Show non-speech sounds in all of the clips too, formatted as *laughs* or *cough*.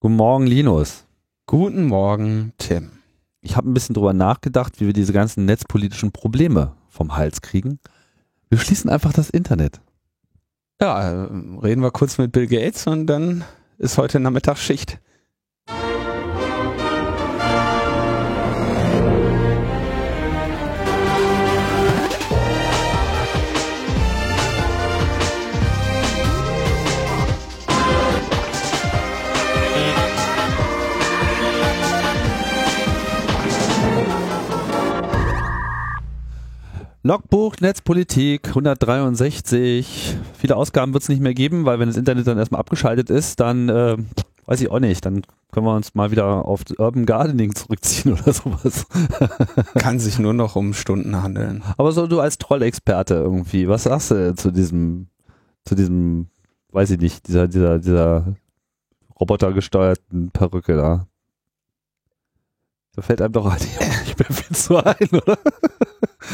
Guten Morgen, Linus. Guten Morgen, Tim. Ich habe ein bisschen drüber nachgedacht, wie wir diese ganzen netzpolitischen Probleme vom Hals kriegen. Wir schließen einfach das Internet. Ja, äh, reden wir kurz mit Bill Gates und dann ist heute Nachmittag Schicht. Logbuch Netzpolitik 163. Viele Ausgaben wird es nicht mehr geben, weil wenn das Internet dann erstmal abgeschaltet ist, dann äh, weiß ich auch nicht, dann können wir uns mal wieder auf Urban Gardening zurückziehen *laughs* oder sowas. Kann sich nur noch um Stunden handeln. Aber so du als Trollexperte irgendwie, was sagst du zu diesem, zu diesem, weiß ich nicht, dieser, dieser, dieser robotergesteuerten Perücke da? Da fällt einem doch eigentlich viel zu ein, oder?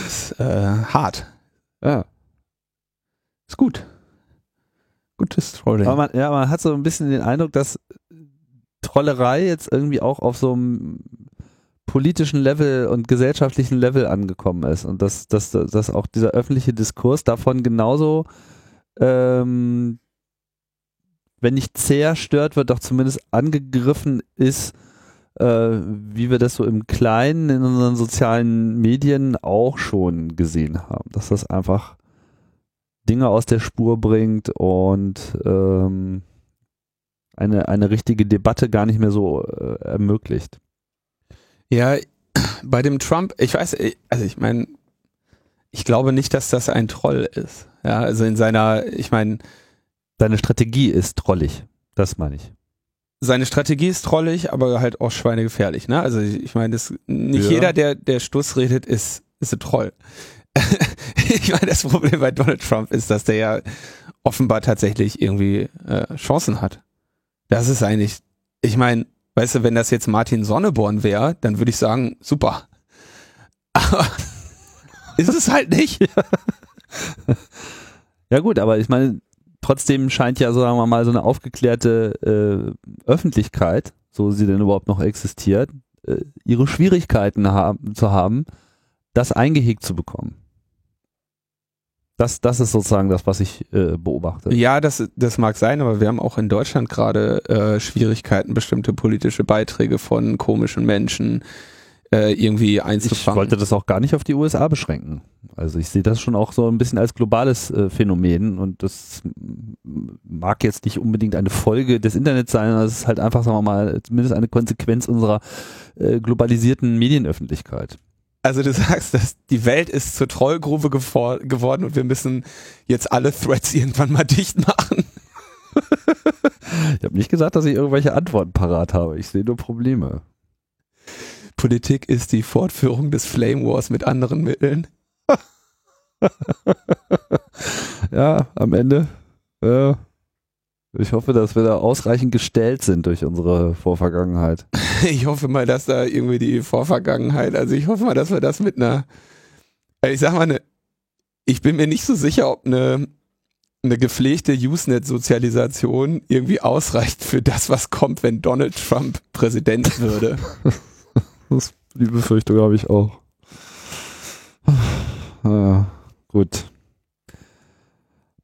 Ist äh, hart. Ja. Ist gut. Gutes Trolling. Aber man, ja, man hat so ein bisschen den Eindruck, dass Trollerei jetzt irgendwie auch auf so einem politischen Level und gesellschaftlichen Level angekommen ist und dass, dass, dass auch dieser öffentliche Diskurs davon genauso, ähm, wenn nicht zerstört wird, doch zumindest angegriffen ist, äh, wie wir das so im Kleinen in unseren sozialen Medien auch schon gesehen haben, dass das einfach Dinge aus der Spur bringt und ähm, eine, eine richtige Debatte gar nicht mehr so äh, ermöglicht. Ja, *clears throat* bei dem Trump, ich weiß, also ich meine, ich glaube nicht, dass das ein Troll ist. Ja, also in seiner, ich meine. Seine Strategie ist trollig, das meine ich. Seine Strategie ist trollig, aber halt auch schweinegefährlich, ne? Also ich, ich meine, nicht Ja. jeder, der, der Stuss redet, ist, ist ein Troll. *laughs* ich meine, das Problem bei Donald Trump ist, dass der ja offenbar tatsächlich irgendwie äh, Chancen hat. Das ist eigentlich, ich meine, weißt du, wenn das jetzt Martin Sonneborn wäre, dann würde ich sagen, super. *laughs* Aber ist es halt nicht. Ja gut, aber ich meine, trotzdem scheint ja, sagen wir mal, so eine aufgeklärte äh, Öffentlichkeit, so sie denn überhaupt noch existiert, äh, ihre Schwierigkeiten haben, zu haben, das eingehegt zu bekommen. Das, das ist sozusagen das, was ich äh, beobachte. Ja, das, das mag sein, aber wir haben auch in Deutschland gerade äh, Schwierigkeiten, bestimmte politische Beiträge von komischen Menschen äh, irgendwie Ich einzufangen. wollte das auch gar nicht auf die USA beschränken. Also ich sehe das schon auch so ein bisschen als globales äh, Phänomen und das mag jetzt nicht unbedingt eine Folge des Internets sein, sondern es ist halt einfach, sagen wir mal, zumindest eine Konsequenz unserer äh, globalisierten Medienöffentlichkeit. Also du *laughs* sagst, dass die Welt ist zur Trollgrube geworden und wir müssen jetzt alle Threads irgendwann mal dicht machen. *laughs* Ich habe nicht gesagt, dass ich irgendwelche Antworten parat habe. Ich sehe nur Probleme. Politik ist die Fortführung des Flame Wars mit anderen Mitteln. *laughs* Ja, am Ende. Ja. Ich hoffe, dass wir da ausreichend gestellt sind durch unsere Vorvergangenheit. *laughs* Ich hoffe mal, dass da irgendwie die Vorvergangenheit, also ich hoffe mal, dass wir das mit einer, also ich sag mal, eine, ich bin mir nicht so sicher, ob eine, eine gepflegte Usenet-Sozialisation irgendwie ausreicht für das, was kommt, wenn Donald Trump Präsident würde. *laughs* Das, die Befürchtung habe ich auch. Ja, gut.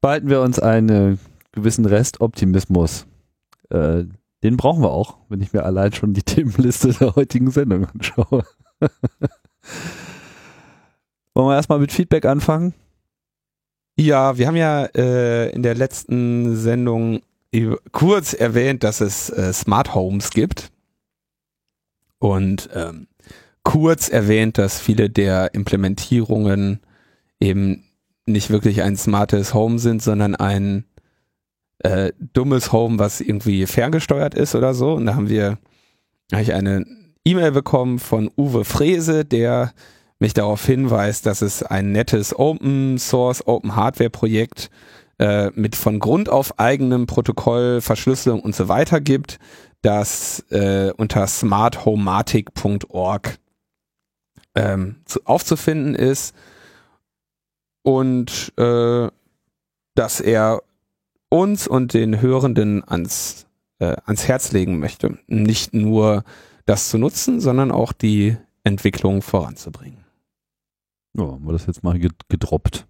Behalten wir uns einen gewissen Restoptimismus. Äh, den brauchen wir auch, wenn ich mir allein schon die *laughs* Themenliste der heutigen Sendung anschaue. *laughs* Wollen wir erstmal mit Feedback anfangen? Ja, wir haben ja äh, in der letzten Sendung kurz erwähnt, dass es äh, Smart Homes gibt und ähm, kurz erwähnt, dass viele der Implementierungen eben nicht wirklich ein smartes Home sind, sondern ein äh, dummes Home, was irgendwie ferngesteuert ist oder so. Und da haben wir habe ich eine E-Mail bekommen von Uwe Frese, der mich darauf hinweist, dass es ein nettes Open Source, Open Hardware Projekt äh, mit von Grund auf eigenem Protokoll, Verschlüsselung und so weiter gibt, das äh, unter smarthomatic.org ähm, zu, aufzufinden ist und äh, dass er uns und den Hörenden ans äh, ans Herz legen möchte. Nicht nur das zu nutzen, sondern auch die Entwicklung voranzubringen. Ja, haben wir das jetzt mal gedroppt.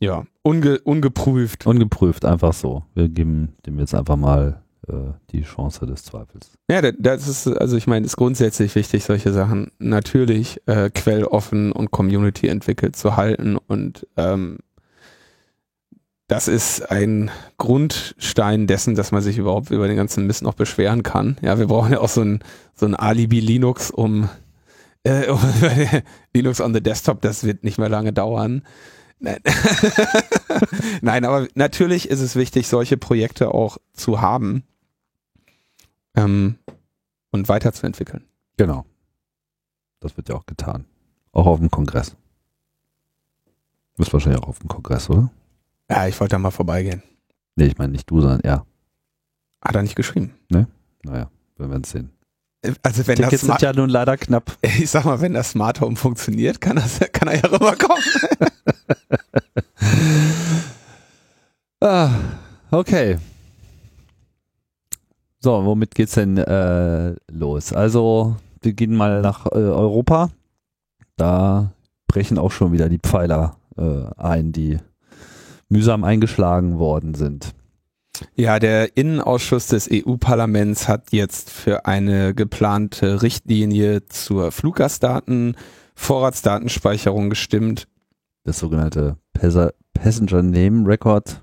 Ja, unge ungeprüft. Ungeprüft, einfach so. Wir geben dem jetzt einfach mal die Chance des Zweifels. Ja, das ist, also ich meine, ist grundsätzlich wichtig, solche Sachen natürlich äh, quelloffen und Community entwickelt zu halten und ähm, das ist ein Grundstein dessen, dass man sich überhaupt über den ganzen Mist noch beschweren kann. Ja, wir brauchen ja auch so ein, so ein Alibi Linux, um, äh, um *laughs* Linux on the Desktop, das wird nicht mehr lange dauern. Nein. *laughs* Nein, aber natürlich ist es wichtig, solche Projekte auch zu haben ähm, und weiterzuentwickeln. Genau. Das wird ja auch getan. Auch auf dem Kongress. Du bist wahrscheinlich auch auf dem Kongress, oder? Ja, ich wollte da mal vorbeigehen. Nee, ich meine nicht du, sondern er. Hat er nicht geschrieben? Ne? Naja, wir werden es sehen. Also wenn Tickets das sind ja nun leider knapp. *laughs* Ich sag mal, wenn das Smart Home funktioniert, kann, das, *laughs* kann er ja rüberkommen. *laughs* ah, okay. So, womit geht's denn äh, los? Also, wir gehen mal nach äh, Europa. Da brechen auch schon wieder die Pfeiler äh, ein, die mühsam eingeschlagen worden sind. Ja, der Innenausschuss des EU-Parlaments hat jetzt für eine geplante Richtlinie zur Fluggastdaten Vorratsdatenspeicherung gestimmt. Das sogenannte Passenger Name Record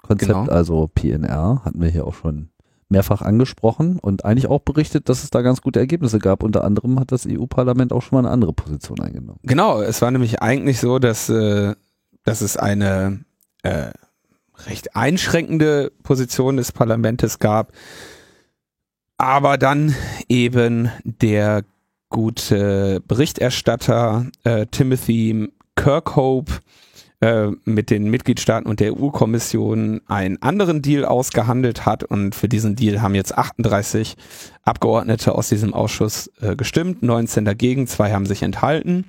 Konzept, genau. also PNR, hatten wir hier auch schon mehrfach angesprochen und eigentlich auch berichtet, dass es da ganz gute Ergebnisse gab. Unter anderem hat das EU-Parlament auch schon mal eine andere Position eingenommen. Genau, es war nämlich eigentlich so, dass, äh, dass es eine äh, recht einschränkende Position des Parlaments gab, aber dann eben der gute Berichterstatter äh, Timothy Kirkhope äh, mit den Mitgliedstaaten und der EU-Kommission einen anderen Deal ausgehandelt hat und für diesen Deal haben jetzt 38 Abgeordnete aus diesem Ausschuss äh, gestimmt, 19 dagegen, zwei haben sich enthalten.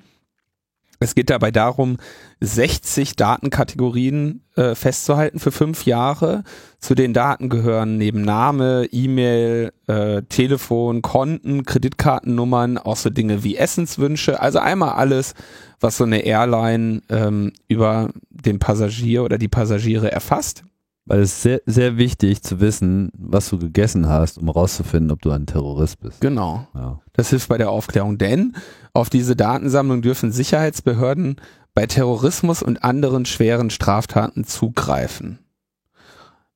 Es geht dabei darum, 60 Datenkategorien äh, festzuhalten für fünf Jahre. Zu den Daten gehören neben Name, E-Mail, äh, Telefon, Konten, Kreditkartennummern, auch so Dinge wie Essenswünsche. Also einmal alles, was so eine Airline ähm, über den Passagier oder die Passagiere erfasst. Weil es ist sehr, sehr wichtig zu wissen, was du gegessen hast, um herauszufinden, ob du ein Terrorist bist. Genau. Ja. Das hilft bei der Aufklärung, denn auf diese Datensammlung dürfen Sicherheitsbehörden bei Terrorismus und anderen schweren Straftaten zugreifen.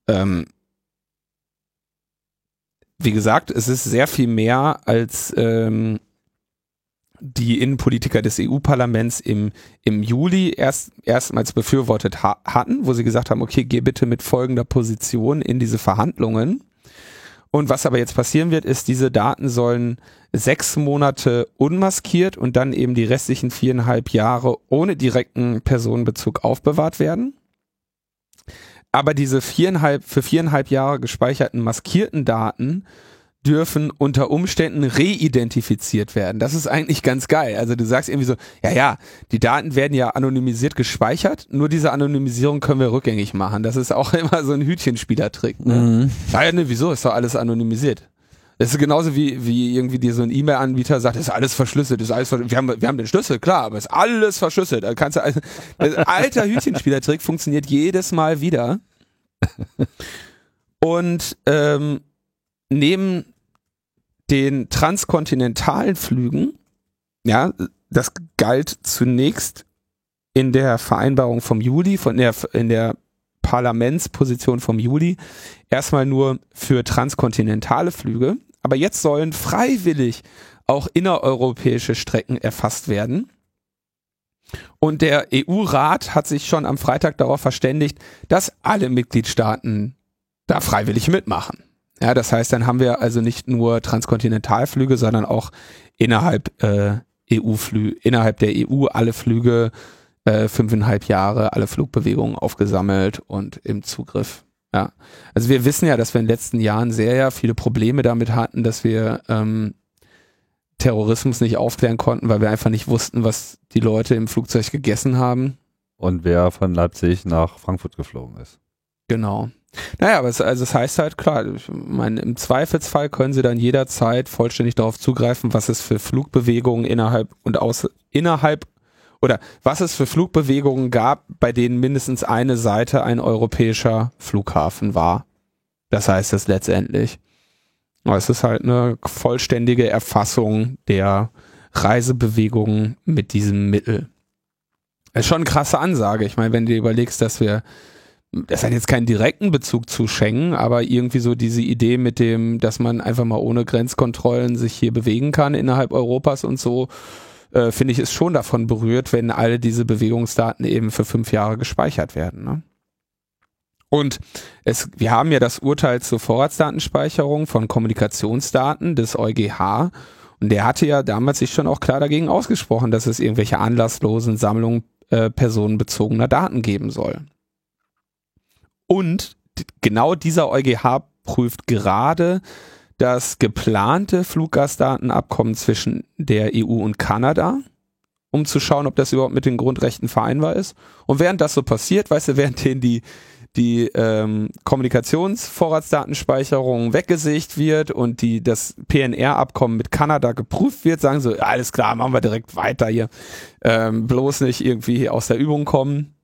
Ähm, wie gesagt, es ist sehr viel mehr als ähm, die Innenpolitiker des EU-Parlaments im, im Juli erst, erstmals befürwortet ha hatten, wo sie gesagt haben, okay, geh bitte mit folgender Position in diese Verhandlungen. Und was aber jetzt passieren wird, ist, diese Daten sollen sechs Monate unmaskiert und dann eben die restlichen viereinhalb Jahre ohne direkten Personenbezug aufbewahrt werden. Aber diese viereinhalb, für viereinhalb Jahre gespeicherten maskierten Daten dürfen unter Umständen reidentifiziert werden. Das ist eigentlich ganz geil. Also du sagst irgendwie so, ja, ja, die Daten werden ja anonymisiert gespeichert, nur diese Anonymisierung können wir rückgängig machen. Das ist auch *laughs* immer so ein Hütchenspielertrick. Ne? Mhm. Ja, ne, wieso? Ist doch alles anonymisiert. Das ist genauso wie, wie irgendwie dir so ein E-Mail-Anbieter sagt, ist alles verschlüsselt, ist alles verschlüsselt. Wir haben, wir haben den Schlüssel, klar, aber ist alles verschlüsselt. Da kannst du, also, alter Hütchenspielertrick funktioniert jedes Mal wieder. *laughs* Und ähm, neben den transkontinentalen Flügen, ja, das galt zunächst in der Vereinbarung vom Juli, von der, in der Parlamentsposition vom Juli, erstmal nur für transkontinentale Flüge. Aber jetzt sollen freiwillig auch innereuropäische Strecken erfasst werden. Und der EU-Rat hat sich schon am Freitag darauf verständigt, dass alle Mitgliedstaaten da freiwillig mitmachen. Ja, das heißt, dann haben wir also nicht nur Transkontinentalflüge, sondern auch innerhalb äh, EU-Flüge, innerhalb der EU alle Flüge äh, fünfeinhalb Jahre, alle Flugbewegungen aufgesammelt und im Zugriff. Ja, also wir wissen ja, dass wir in den letzten Jahren sehr ja, viele Probleme damit hatten, dass wir ähm, Terrorismus nicht aufklären konnten, weil wir einfach nicht wussten, was die Leute im Flugzeug gegessen haben. Und wer von Leipzig nach Frankfurt geflogen ist. Genau. Naja, aber es, also es heißt halt klar, ich meine, im Zweifelsfall können sie dann jederzeit vollständig darauf zugreifen, was es für Flugbewegungen innerhalb und aus innerhalb oder was es für Flugbewegungen gab, bei denen mindestens eine Seite ein europäischer Flughafen war. Das heißt es letztendlich. Aber es ist halt eine vollständige Erfassung der Reisebewegungen mit diesem Mittel. Das ist schon eine krasse Ansage. Ich meine, wenn du dir überlegst, dass wir das hat jetzt keinen direkten Bezug zu Schengen, aber irgendwie so diese Idee mit dem, dass man einfach mal ohne Grenzkontrollen sich hier bewegen kann innerhalb Europas und so, äh, finde ich, ist schon davon berührt, wenn alle diese Bewegungsdaten eben für fünf Jahre gespeichert werden. Ne? Und es, wir haben ja das Urteil zur Vorratsdatenspeicherung von Kommunikationsdaten des EuGH und der hatte ja damals sich schon auch klar dagegen ausgesprochen, dass es irgendwelche anlasslosen Sammlungen äh, personenbezogener Daten geben soll. Und genau dieser EuGH prüft gerade das geplante Fluggastdatenabkommen zwischen der EU und Kanada, um zu schauen, ob das überhaupt mit den Grundrechten vereinbar ist. Und während das so passiert, weißt du, während denen die die ähm, Kommunikationsvorratsdatenspeicherung weggesicht wird und die das PNR-Abkommen mit Kanada geprüft wird, sagen so, alles klar, machen wir direkt weiter hier. Ähm, bloß nicht irgendwie aus der Übung kommen.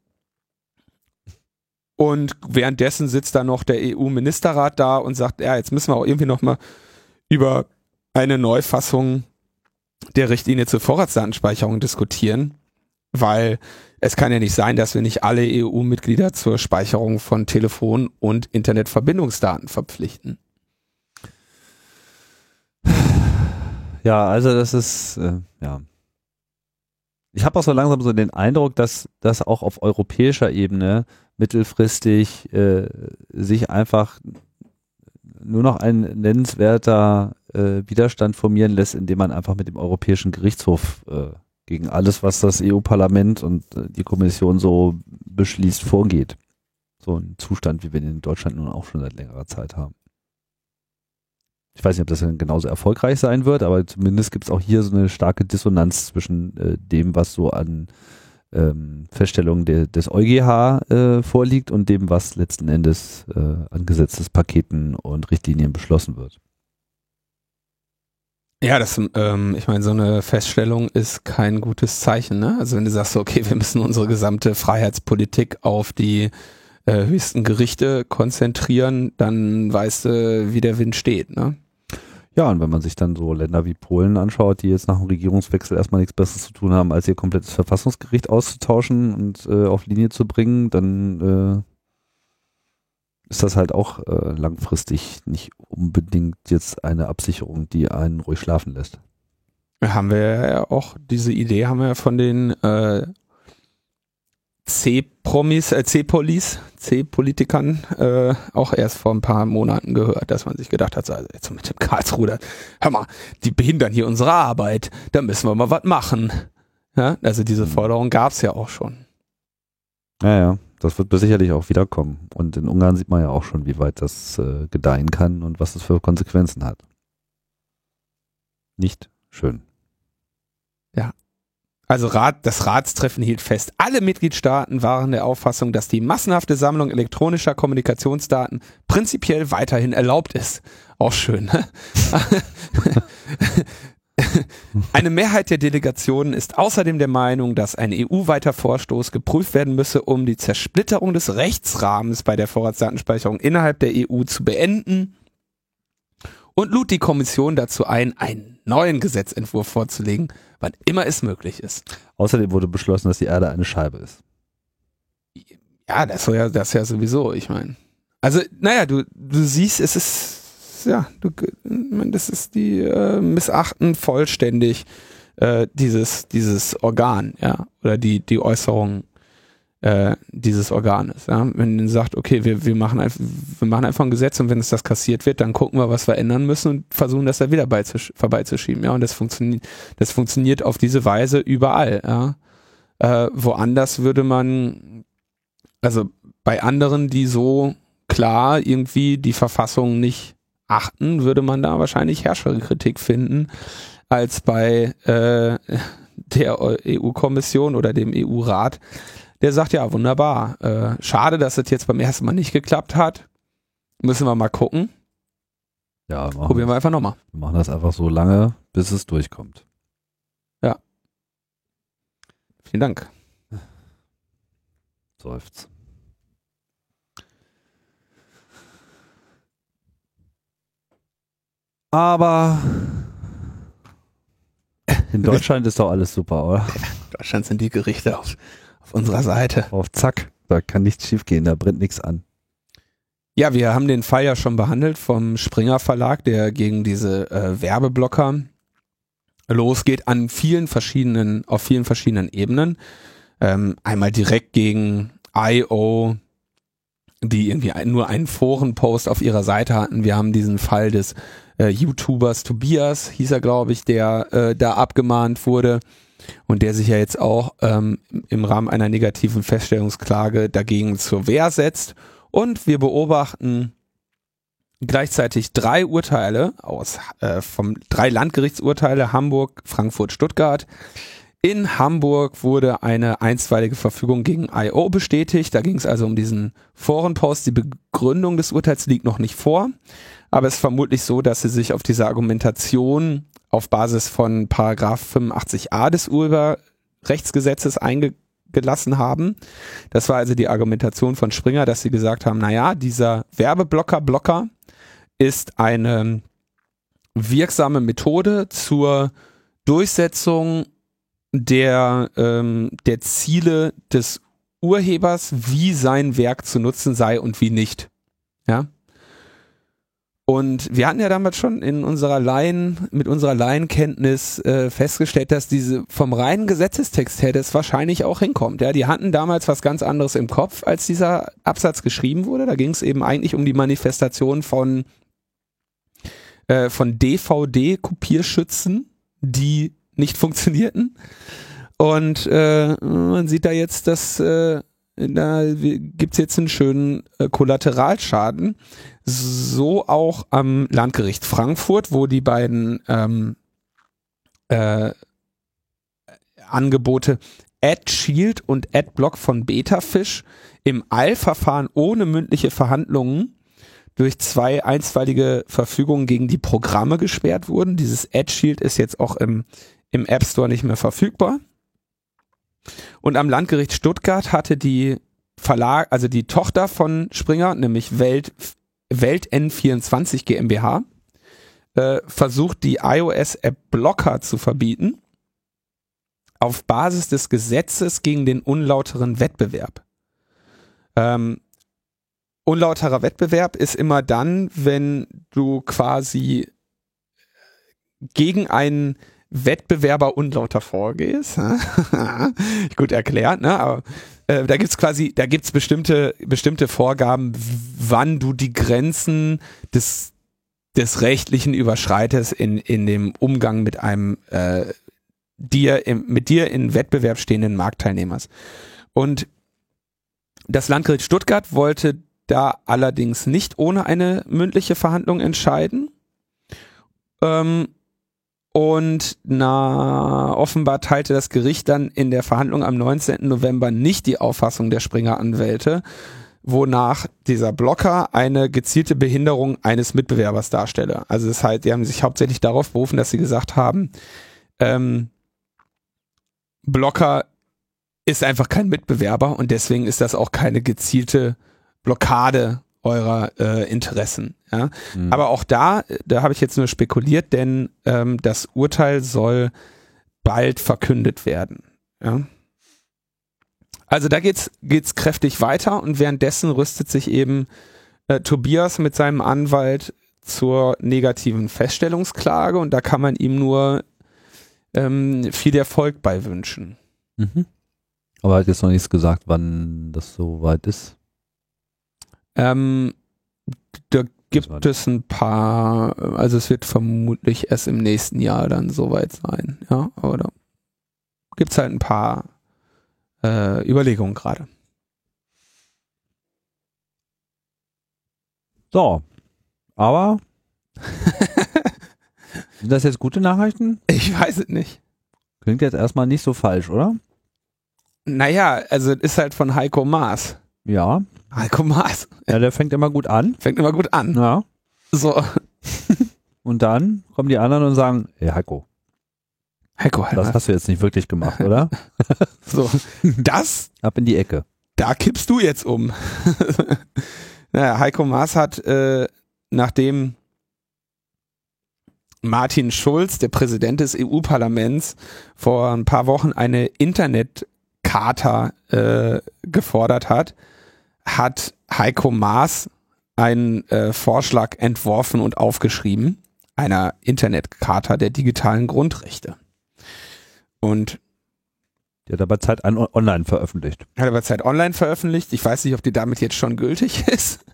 Und währenddessen sitzt da noch der EU-Ministerrat da und sagt, ja, jetzt müssen wir auch irgendwie nochmal über eine Neufassung der Richtlinie zur Vorratsdatenspeicherung diskutieren, weil es kann ja nicht sein, dass wir nicht alle EU-Mitglieder zur Speicherung von Telefon- und Internetverbindungsdaten verpflichten. Ja, also das ist, äh, ja. Ich habe auch so langsam so den Eindruck, dass das auch auf europäischer Ebene mittelfristig äh, sich einfach nur noch ein nennenswerter äh, Widerstand formieren lässt, indem man einfach mit dem Europäischen Gerichtshof äh, gegen alles, was das EU-Parlament und äh, die Kommission so beschließt, vorgeht. So ein Zustand, wie wir ihn in Deutschland nun auch schon seit längerer Zeit haben. Ich weiß nicht, ob das dann genauso erfolgreich sein wird, aber zumindest gibt es auch hier so eine starke Dissonanz zwischen äh, dem, was so an ähm, Feststellung de, des EuGH äh, vorliegt und dem, was letzten Endes äh, an Gesetzespaketen und Richtlinien beschlossen wird. Ja, das, ähm, ich meine, so eine Feststellung ist kein gutes Zeichen. Ne? Also wenn du sagst, okay, wir müssen unsere gesamte Freiheitspolitik auf die äh, höchsten Gerichte konzentrieren, dann weißt du, wie der Wind steht. Ne? Ja, und wenn man sich dann so Länder wie Polen anschaut, die jetzt nach dem Regierungswechsel erstmal nichts Besseres zu tun haben, als ihr komplettes Verfassungsgericht auszutauschen und äh, auf Linie zu bringen, dann äh, ist das halt auch äh, langfristig nicht unbedingt jetzt eine Absicherung, die einen ruhig schlafen lässt. Haben wir ja auch, diese Idee haben wir von den äh, C-Promis, äh, C-Polis, C-Politikern äh, auch erst vor ein paar Monaten gehört, dass man sich gedacht hat, also jetzt mit dem Karlsruder, hör mal, die behindern hier unsere Arbeit, da müssen wir mal was machen. Ja, also diese mhm. Forderung gab es ja auch schon. Ja, ja, das wird sicherlich auch wiederkommen. Und in Ungarn sieht man ja auch schon, wie weit das äh, gedeihen kann und was es für Konsequenzen hat. Nicht schön. Also Rat, das Ratstreffen hielt fest, alle Mitgliedstaaten waren der Auffassung, dass die massenhafte Sammlung elektronischer Kommunikationsdaten prinzipiell weiterhin erlaubt ist. Auch schön. Ne? *laughs* Eine Mehrheit der Delegationen ist außerdem der Meinung, dass ein EU-weiter Vorstoß geprüft werden müsse, um die Zersplitterung des Rechtsrahmens bei der Vorratsdatenspeicherung innerhalb der EU zu beenden und lud die Kommission dazu ein, einen neuen Gesetzentwurf vorzulegen, wann immer es möglich ist. Außerdem wurde beschlossen, dass die Erde eine Scheibe ist. Ja, das ist ja, das ja sowieso, ich meine. Also, naja, du, du siehst, es ist, ja, du, das ist die äh, missachten vollständig äh, dieses, dieses Organ, ja, oder die, die Äußerung äh, dieses Organes. Ja? Wenn man sagt, okay, wir, wir, machen einfach, wir machen einfach ein Gesetz und wenn es das kassiert wird, dann gucken wir, was wir ändern müssen und versuchen, das da wieder vorbeizuschieben. Ja, und das funktioniert, das funktioniert auf diese Weise überall. Ja? Äh, woanders würde man, also bei anderen, die so klar irgendwie die Verfassung nicht achten, würde man da wahrscheinlich Herrscherkritik finden, als bei äh, *laughs* der EU-Kommission oder dem EU-Rat, der sagt, ja, wunderbar. Äh, schade, dass es jetzt beim ersten Mal nicht geklappt hat. Müssen wir mal gucken. Ja, machen, Probieren wir einfach nochmal. wir machen das einfach so lange, bis es durchkommt. Vielen Dank. *laughs* Seufz. Aber *laughs* in Deutschland ist doch alles super, oder? Deutschland sind die Gerichte auf, auf unserer Seite. Auf Zack, da kann nichts schiefgehen, da brennt nichts an. Ja, wir haben den Fall ja schon behandelt vom Springer Verlag, der gegen diese äh, Werbeblocker losgeht an vielen verschiedenen, auf vielen verschiedenen Ebenen. Ähm, einmal direkt gegen IO, die irgendwie ein, nur einen Forenpost auf ihrer Seite hatten. Wir haben diesen Fall des äh, YouTubers Tobias, hieß er glaube ich, der äh, da abgemahnt wurde und der sich ja jetzt auch ähm, im Rahmen einer negativen Feststellungsklage dagegen zur Wehr setzt. Und wir beobachten gleichzeitig drei Urteile aus äh, vom drei Landgerichtsurteile Hamburg, Frankfurt, Stuttgart. In Hamburg wurde eine einstweilige Verfügung gegen IO bestätigt. Da ging es also um diesen Forenpost. Die Begründung des Urteils liegt noch nicht vor, aber es ist vermutlich so, dass sie sich auf diese Argumentation auf Basis von Paragraph 85a des Urheberrechtsgesetzes eingelassen haben. Das war also die Argumentation von Springer, dass sie gesagt haben, naja, dieser Werbeblocker-Blocker ist eine wirksame Methode zur Durchsetzung der, ähm, der Ziele des Urhebers, wie sein Werk zu nutzen sei und wie nicht. Ja. Und wir hatten ja damals schon in unserer Laien, mit unserer Laienkenntnis äh, festgestellt, dass diese vom reinen Gesetzestext her das wahrscheinlich auch hinkommt. Ja, die hatten damals was ganz anderes im Kopf, als dieser Absatz geschrieben wurde. Da ging es eben eigentlich um die Manifestation von äh, von DVD-Kopierschützen, die nicht funktionierten. Und äh, man sieht da jetzt, dass äh, da gibt's jetzt einen schönen äh, Kollateralschaden. So auch am Landgericht Frankfurt, wo die beiden ähm, äh, Angebote AdShield und AdBlock von Betafish im Eilverfahren ohne mündliche Verhandlungen durch zwei einstweilige Verfügungen gegen die Programme gesperrt wurden. Dieses AdShield ist jetzt auch im, im App Store nicht mehr verfügbar. Und am Landgericht Stuttgart hatte die Verlag, also die Tochter von Springer, nämlich Welt, Welt N24 GmbH, äh, versucht, die iOS-App Blocker zu verbieten auf Basis des Gesetzes gegen den unlauteren Wettbewerb. Ähm, unlauterer Wettbewerb ist immer dann, wenn du quasi gegen einen Wettbewerber unlauter vorgehst. *laughs* Gut erklärt, ne? Aber äh, da gibt's quasi, da gibt's bestimmte, bestimmte Vorgaben, wann du die Grenzen des, des Rechtlichen überschreitest in, in dem Umgang mit einem äh, dir im, mit dir in Wettbewerb stehenden Marktteilnehmers. Und das Landgericht Stuttgart wollte da allerdings nicht ohne eine mündliche Verhandlung entscheiden. Ähm, und na, offenbar teilte das Gericht dann in der Verhandlung am 19. November nicht die Auffassung der Springer-Anwälte, wonach dieser Blocker eine gezielte Behinderung eines Mitbewerbers darstelle. Also das heißt, die haben sich hauptsächlich darauf berufen, dass sie gesagt haben, ähm, Blocker ist einfach kein Mitbewerber und deswegen ist das auch keine gezielte Blockade eurer äh, Interessen. Ja? Mhm. Aber auch da, da habe ich jetzt nur spekuliert, denn ähm, das Urteil soll bald verkündet werden. Ja? Also da geht's geht's kräftig weiter und währenddessen rüstet sich eben äh, Tobias mit seinem Anwalt zur negativen Feststellungsklage und da kann man ihm nur ähm, viel Erfolg bei wünschen. Mhm. Aber er hat jetzt noch nichts gesagt, wann das so weit ist. Ähm, da gibt es ein paar, also es wird vermutlich erst im nächsten Jahr dann soweit sein, ja, aber da gibt's halt ein paar äh, Überlegungen gerade. So. Aber *laughs* sind das jetzt gute Nachrichten? Ich weiß es nicht. Klingt jetzt erstmal nicht so falsch, oder? Naja, also es ist halt von Heiko Maas. Ja. Heiko Maas. Ja, der fängt immer gut an. Fängt immer gut an. Ja. So. *laughs* Und dann kommen die anderen und sagen, hey Heiko, Heiko, das hast du jetzt nicht wirklich gemacht, oder? *laughs* so. Das, Ab in die Ecke. da kippst du jetzt um. *laughs* naja, Heiko Maas hat, äh, nachdem Martin Schulz, der Präsident des EU-Parlaments, vor ein paar Wochen eine Internetcharta äh, gefordert hat, hat Heiko Maas einen äh, Vorschlag entworfen und aufgeschrieben, einer Internetcharta der digitalen Grundrechte. Und Die hat aber Zeit online veröffentlicht. hat aber Zeit online veröffentlicht. Ich weiß nicht, ob die damit jetzt schon gültig *laughs* ist.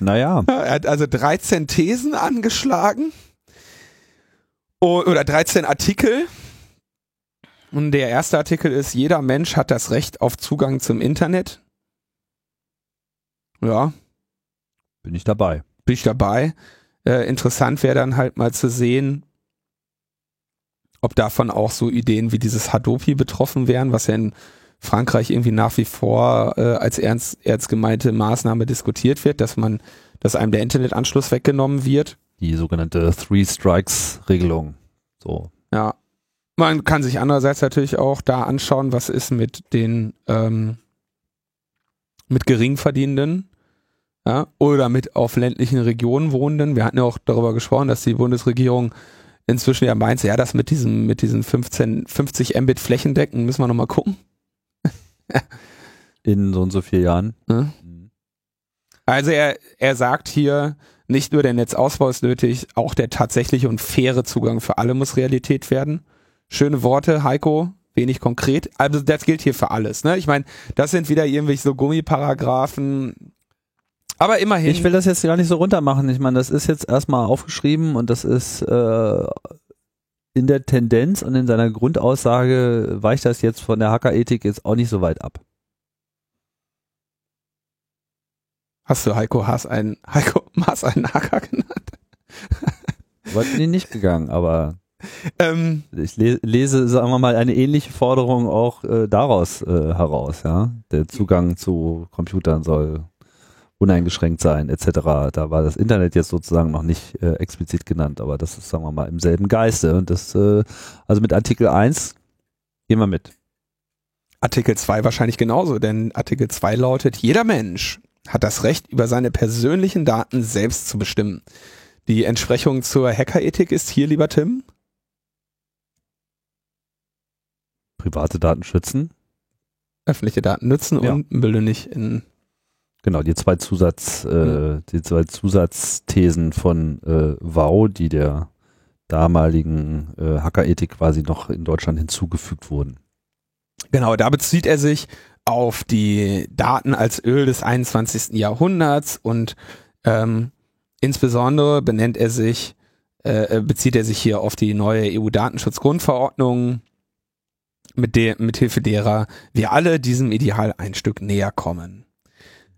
Naja, Er hat also 13 Thesen angeschlagen oder 13 Artikel. Und der erste Artikel ist, jeder Mensch hat das Recht auf Zugang zum Internet. Ja, bin ich dabei. bin ich dabei. Äh, interessant wäre dann halt mal zu sehen, ob davon auch so Ideen wie dieses Hadopi betroffen wären, was ja in Frankreich irgendwie nach wie vor äh, als ernst, ernst gemeinte Maßnahme diskutiert wird, dass man, dass einem der Internetanschluss weggenommen wird. Die sogenannte Three Strikes Regelung. So. Ja. Man kann sich andererseits natürlich auch da anschauen, was ist mit den ähm, mit Geringverdienenden ja, oder mit auf ländlichen Regionen wohnenden. Wir hatten ja auch darüber gesprochen, dass die Bundesregierung inzwischen ja meint, ja, das mit diesem mit diesen 15, 50 Mbit Flächendecken müssen wir nochmal gucken. In so und so vier Jahren. Ne? Also er, er sagt hier, nicht nur der Netzausbau ist nötig, auch der tatsächliche und faire Zugang für alle muss Realität werden. Schöne Worte, Heiko, wenig konkret. Also das gilt hier für alles. Ne? Ich meine, das sind wieder irgendwelche so Gummiparagraphen. Aber immerhin. Ich will das jetzt gar nicht so runter machen. Ich meine, das ist jetzt erstmal aufgeschrieben und das ist äh, in der Tendenz und in seiner Grundaussage weicht das jetzt von der Hackerethik jetzt auch nicht so weit ab. Hast du Heiko Haas einen, Heiko Maas einen Hacker genannt? Wollten die nicht gegangen, aber Ähm, ich le lese, sagen wir mal, eine ähnliche Forderung auch äh, daraus äh, heraus, ja. Der Zugang zu Computern soll uneingeschränkt sein, etc. Da war das Internet jetzt sozusagen noch nicht äh, explizit genannt, aber das ist, sagen wir mal, im selben Geiste. Und das, äh, also mit Artikel 1 gehen wir mit. Artikel 2 wahrscheinlich genauso, denn Artikel 2 lautet, jeder Mensch hat das Recht, über seine persönlichen Daten selbst zu bestimmen. Die Entsprechung zur Hackerethik ist hier, lieber Tim. Private Daten schützen. Öffentliche Daten nützen Ja. und bilde nicht in. Genau, die zwei Zusatz, äh, die zwei Zusatzthesen von äh, WOW, die der damaligen äh, Hackerethik quasi noch in Deutschland hinzugefügt wurden. Genau, da bezieht er sich auf die Daten als Öl des 21. Jahrhunderts und ähm, insbesondere benennt er sich, äh, äh, bezieht er sich hier auf die neue EU-Datenschutzgrundverordnung, mit der, mit Hilfe derer wir alle diesem Ideal ein Stück näher kommen.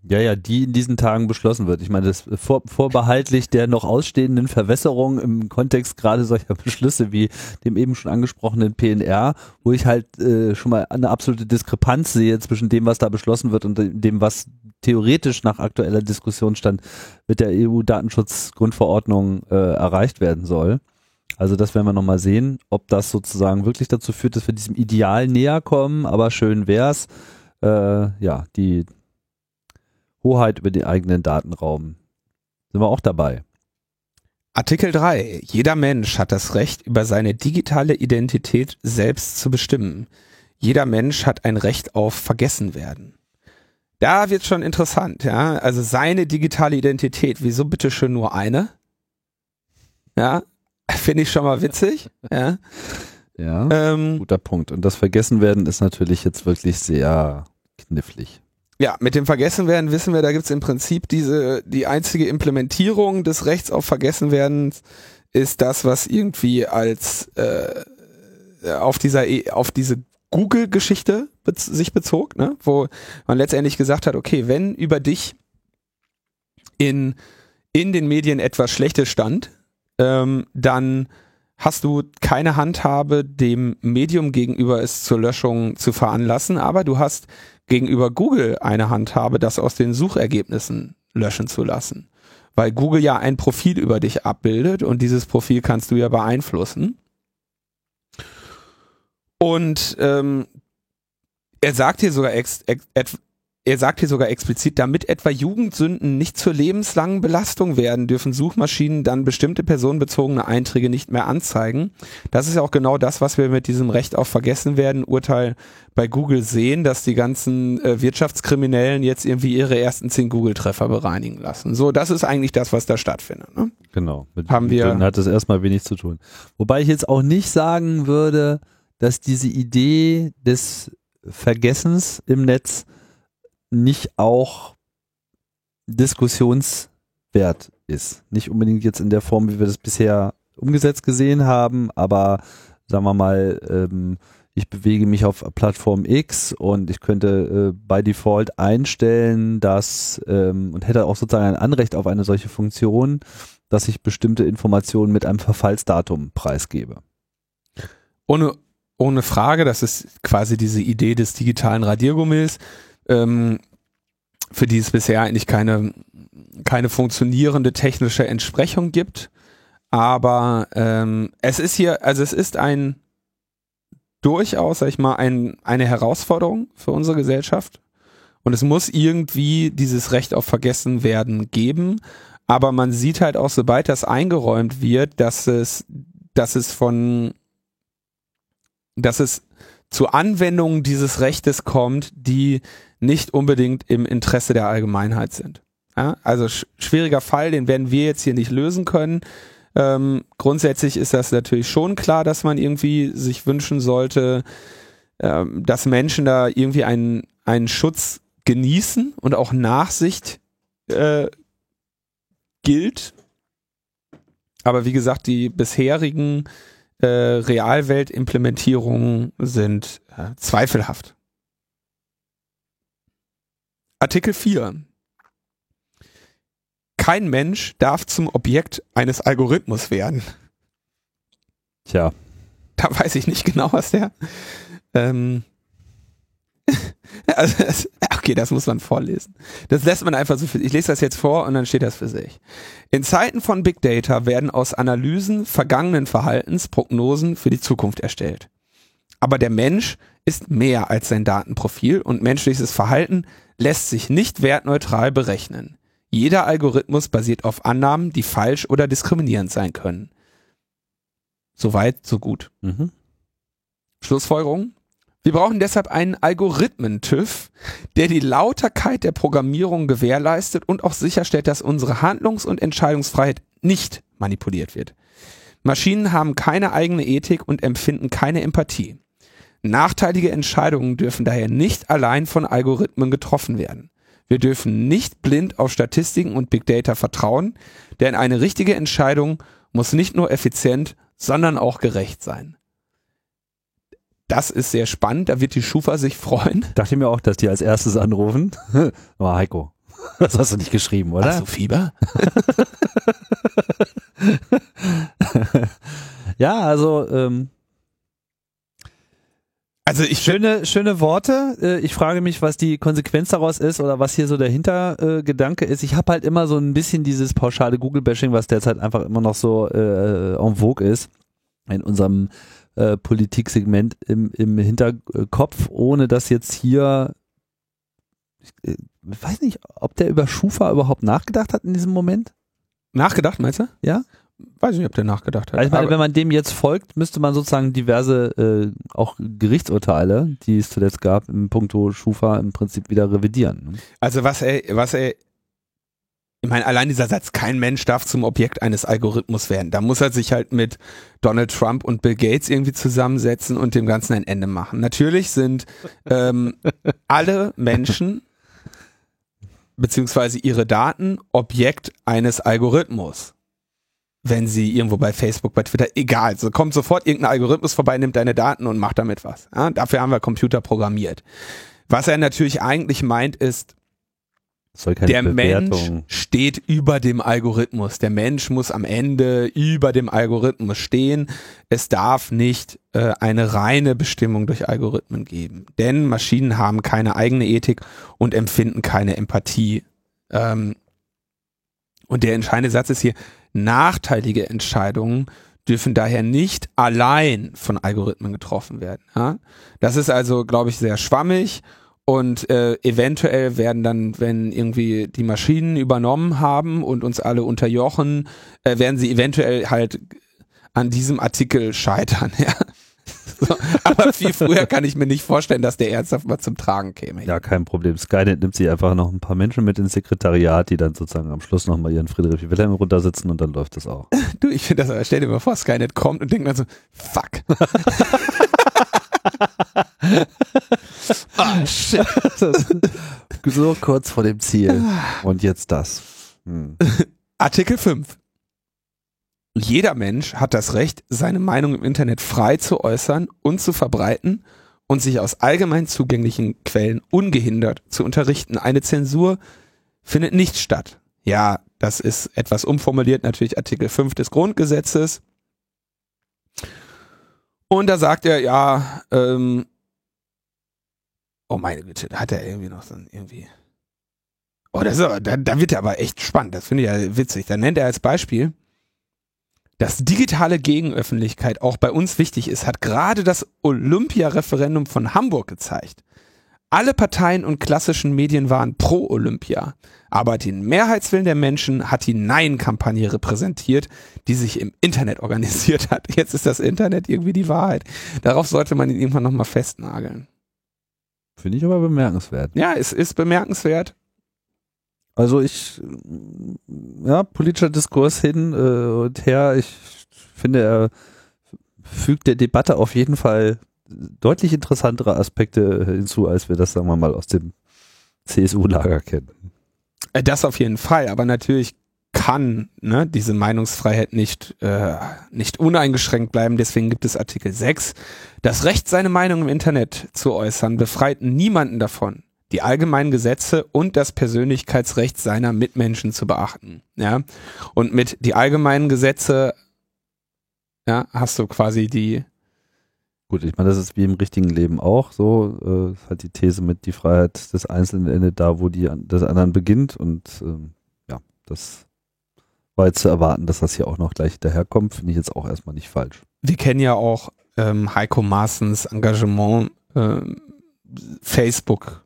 Ja, ja, die in diesen Tagen beschlossen wird. Ich meine, das vor, vorbehaltlich der noch ausstehenden Verwässerung im Kontext gerade solcher *laughs* Beschlüsse wie dem eben schon angesprochenen PNR, wo ich halt äh, schon mal eine absolute Diskrepanz sehe zwischen dem, was da beschlossen wird und dem, was theoretisch nach aktueller Diskussionsstand mit der EU-Datenschutzgrundverordnung äh, erreicht werden soll. Also das werden wir nochmal sehen, ob das sozusagen wirklich dazu führt, dass wir diesem Ideal näher kommen, aber schön wär's, äh, ja, die Hoheit über den eigenen Datenraum. Sind wir auch dabei. Artikel 3. Jeder Mensch hat das Recht, über seine digitale Identität selbst zu bestimmen. Jeder Mensch hat ein Recht auf Vergessenwerden. Da wird schon interessant, ja. Also seine digitale Identität, wieso bitteschön nur eine? Ja, *laughs* finde ich schon mal witzig. Ja. Ja, Ähm, guter Punkt. Und das Vergessenwerden ist natürlich jetzt wirklich sehr knifflig. Ja, mit dem Vergessenwerden wissen wir, da gibt's im Prinzip diese, die einzige Implementierung des Rechts auf Vergessenwerden ist das, was irgendwie als äh, auf dieser E- auf diese Google-Geschichte bez sich bezog, ne? wo man letztendlich gesagt hat, okay, wenn über dich in, in den Medien etwas Schlechtes stand, ähm, dann hast du keine Handhabe, dem Medium gegenüber es zur Löschung zu veranlassen, aber du hast gegenüber Google eine Handhabe, das aus den Suchergebnissen löschen zu lassen. Weil Google ja ein Profil über dich abbildet und dieses Profil kannst du ja beeinflussen. Und ähm, er sagt hier sogar ex, ex, er sagt hier sogar explizit, damit etwa Jugendsünden nicht zur lebenslangen Belastung werden, dürfen Suchmaschinen dann bestimmte personenbezogene Einträge nicht mehr anzeigen. Das ist ja auch genau das, was wir mit diesem Recht auf Vergessen werden Urteil bei Google sehen, dass die ganzen äh, Wirtschaftskriminellen jetzt irgendwie ihre ersten zehn Google-Treffer bereinigen lassen. So, das ist eigentlich das, was da stattfindet. Ne? Genau. Mit Haben wir. Dann hat das erstmal wenig zu tun. Wobei ich jetzt auch nicht sagen würde, dass diese Idee des Vergessens im Netz nicht auch diskussionswert ist. Nicht unbedingt jetzt in der Form, wie wir das bisher umgesetzt gesehen haben, aber sagen wir mal, ähm, ich bewege mich auf Plattform X und ich könnte äh, by Default einstellen, dass ähm, und hätte auch sozusagen ein Anrecht auf eine solche Funktion, dass ich bestimmte Informationen mit einem Verfallsdatum preisgebe. Ohne, ohne Frage, das ist quasi diese Idee des digitalen Radiergummis ähm, für die es bisher eigentlich keine, keine funktionierende technische Entsprechung gibt. Aber ähm, es ist hier, also es ist ein durchaus, sag ich mal, ein, eine Herausforderung für unsere Gesellschaft. Und es muss irgendwie dieses Recht auf Vergessen werden geben. Aber man sieht halt auch, sobald das eingeräumt wird, dass es, dass es von, dass es zu Anwendungen dieses Rechtes kommt, die nicht unbedingt im Interesse der Allgemeinheit sind. Ja, also sch schwieriger Fall, den werden wir jetzt hier nicht lösen können. Ähm, grundsätzlich ist das natürlich schon klar, dass man irgendwie sich wünschen sollte, ähm, dass Menschen da irgendwie einen, einen Schutz genießen und auch Nachsicht äh, gilt. Aber wie gesagt, die bisherigen äh, Realweltimplementierungen sind äh, zweifelhaft. Artikel 4. Kein Mensch darf zum Objekt eines Algorithmus werden. Tja. Da weiß ich nicht genau, was der. Ähm, *laughs* also das, okay, das muss man vorlesen. Das lässt man einfach so für, ich lese das jetzt vor und dann steht das für sich. In Zeiten von Big Data werden aus Analysen vergangenen Verhaltens Prognosen für die Zukunft erstellt. Aber der Mensch ist mehr als sein Datenprofil und menschliches Verhalten lässt sich nicht wertneutral berechnen. Jeder Algorithmus basiert auf Annahmen, die falsch oder diskriminierend sein können. Soweit, so gut. Mhm. Schlussfolgerung? Wir brauchen deshalb einen Algorithmen-TÜV, der die Lauterkeit der Programmierung gewährleistet und auch sicherstellt, dass unsere Handlungs- und Entscheidungsfreiheit nicht manipuliert wird. Maschinen haben keine eigene Ethik und empfinden keine Empathie. Nachteilige Entscheidungen dürfen daher nicht allein von Algorithmen getroffen werden. Wir dürfen nicht blind auf Statistiken und Big Data vertrauen, denn eine richtige Entscheidung muss nicht nur effizient, sondern auch gerecht sein. Das ist sehr spannend, da wird die Schufa sich freuen. Dachte mir auch, dass die als erstes anrufen. *laughs* Aber Heiko, *laughs* das hast du nicht geschrieben, oder? Hast du Fieber? *laughs* ja, also ähm, also ich schöne, schöne Worte. Äh, ich frage mich, was die Konsequenz daraus ist oder was hier so der Hintergedanke ist. Ich habe halt immer so ein bisschen dieses pauschale Google-Bashing, was derzeit einfach immer noch so äh, en vogue ist in unserem äh, Politiksegment im, im Hinterkopf, ohne dass jetzt hier ich, ich äh, weiß nicht, ob der über Schufa überhaupt nachgedacht hat in diesem Moment. Nachgedacht, meinst du? Ja. Weiß nicht, ob der nachgedacht hat. Also ich meine, wenn man dem jetzt folgt, müsste man sozusagen diverse äh, auch Gerichtsurteile, die es zuletzt gab, im Punkto Schufa im Prinzip wieder revidieren. Ne? Also was er, was er, ich meine, allein dieser Satz, kein Mensch darf zum Objekt eines Algorithmus werden. Da muss er sich halt mit Donald Trump und Bill Gates irgendwie zusammensetzen und dem Ganzen ein Ende machen. Natürlich sind ähm, *laughs* alle Menschen beziehungsweise ihre Daten Objekt eines Algorithmus wenn sie irgendwo bei Facebook, bei Twitter, egal, so kommt sofort irgendein Algorithmus vorbei, nimmt deine Daten und macht damit was. Ja, dafür haben wir Computer programmiert. Was er natürlich eigentlich meint, ist, der Bewertung. Mensch steht über dem Algorithmus. Der Mensch muss am Ende über dem Algorithmus stehen. Es darf nicht äh, eine reine Bestimmung durch Algorithmen geben. Denn Maschinen haben keine eigene Ethik und empfinden keine Empathie. Ähm, und der entscheidende Satz ist hier, nachteilige Entscheidungen dürfen daher nicht allein von Algorithmen getroffen werden. Ja? Das ist also, glaube ich, sehr schwammig und äh, eventuell werden dann, wenn irgendwie die Maschinen übernommen haben und uns alle unterjochen, äh, werden sie eventuell halt an diesem Artikel scheitern. *laughs* Ja? So, aber viel früher kann ich mir nicht vorstellen, dass der ernsthaft mal zum Tragen käme. Ja, kein Problem. Skynet nimmt sich einfach noch ein paar Menschen mit ins Sekretariat, die dann sozusagen am Schluss nochmal ihren Friedrich Wilhelm runtersitzen und dann läuft das auch. *laughs* Du, ich finde das, aber stell dir mal vor, Skynet kommt und denkt dann so, fuck. *laughs* ah, shit. so kurz vor dem Ziel. Und jetzt das. Hm. Artikel 5. Jeder Mensch hat das Recht, seine Meinung im Internet frei zu äußern und zu verbreiten und sich aus allgemein zugänglichen Quellen ungehindert zu unterrichten. Eine Zensur findet nicht statt. Ja, das ist etwas umformuliert, natürlich Artikel 5 des Grundgesetzes. Und da sagt er, ja, ähm, oh meine Güte, da hat er irgendwie noch so ein, irgendwie. Oh, das ist aber, da, da wird er aber echt spannend. Das finde ich ja witzig. Da nennt er als Beispiel, dass digitale Gegenöffentlichkeit auch bei uns wichtig ist, hat gerade das Olympia-Referendum von Hamburg gezeigt. Alle Parteien und klassischen Medien waren pro Olympia, aber den Mehrheitswillen der Menschen hat die Nein-Kampagne repräsentiert, die sich im Internet organisiert hat. Jetzt ist das Internet irgendwie die Wahrheit. Darauf sollte man ihn irgendwann nochmal festnageln. Finde ich aber bemerkenswert. Ja, es ist bemerkenswert. Also ich, ja, politischer Diskurs hin äh, und her. Ich finde, er fügt der Debatte auf jeden Fall deutlich interessantere Aspekte hinzu, als wir das, sagen wir mal, aus dem CSU-Lager kennen. Äh, Das auf jeden Fall, aber natürlich kann ne, diese Meinungsfreiheit nicht, äh, nicht uneingeschränkt bleiben. Deswegen gibt es Artikel 6. Das Recht, seine Meinung im Internet zu äußern, befreit niemanden davon, die allgemeinen Gesetze und das Persönlichkeitsrecht seiner Mitmenschen zu beachten. Ja? Und mit die allgemeinen Gesetze ja, hast du quasi die, Gut, ich meine, das ist wie im richtigen Leben auch so. Äh, halt die These mit die Freiheit des Einzelnen endet da, wo die an- des anderen beginnt. Und ähm, ja, das war jetzt zu erwarten, dass das hier auch noch gleich daherkommt, finde ich jetzt auch erstmal nicht falsch. wir kennen ja auch ähm, Heiko Maaßens Engagement ähm, Facebook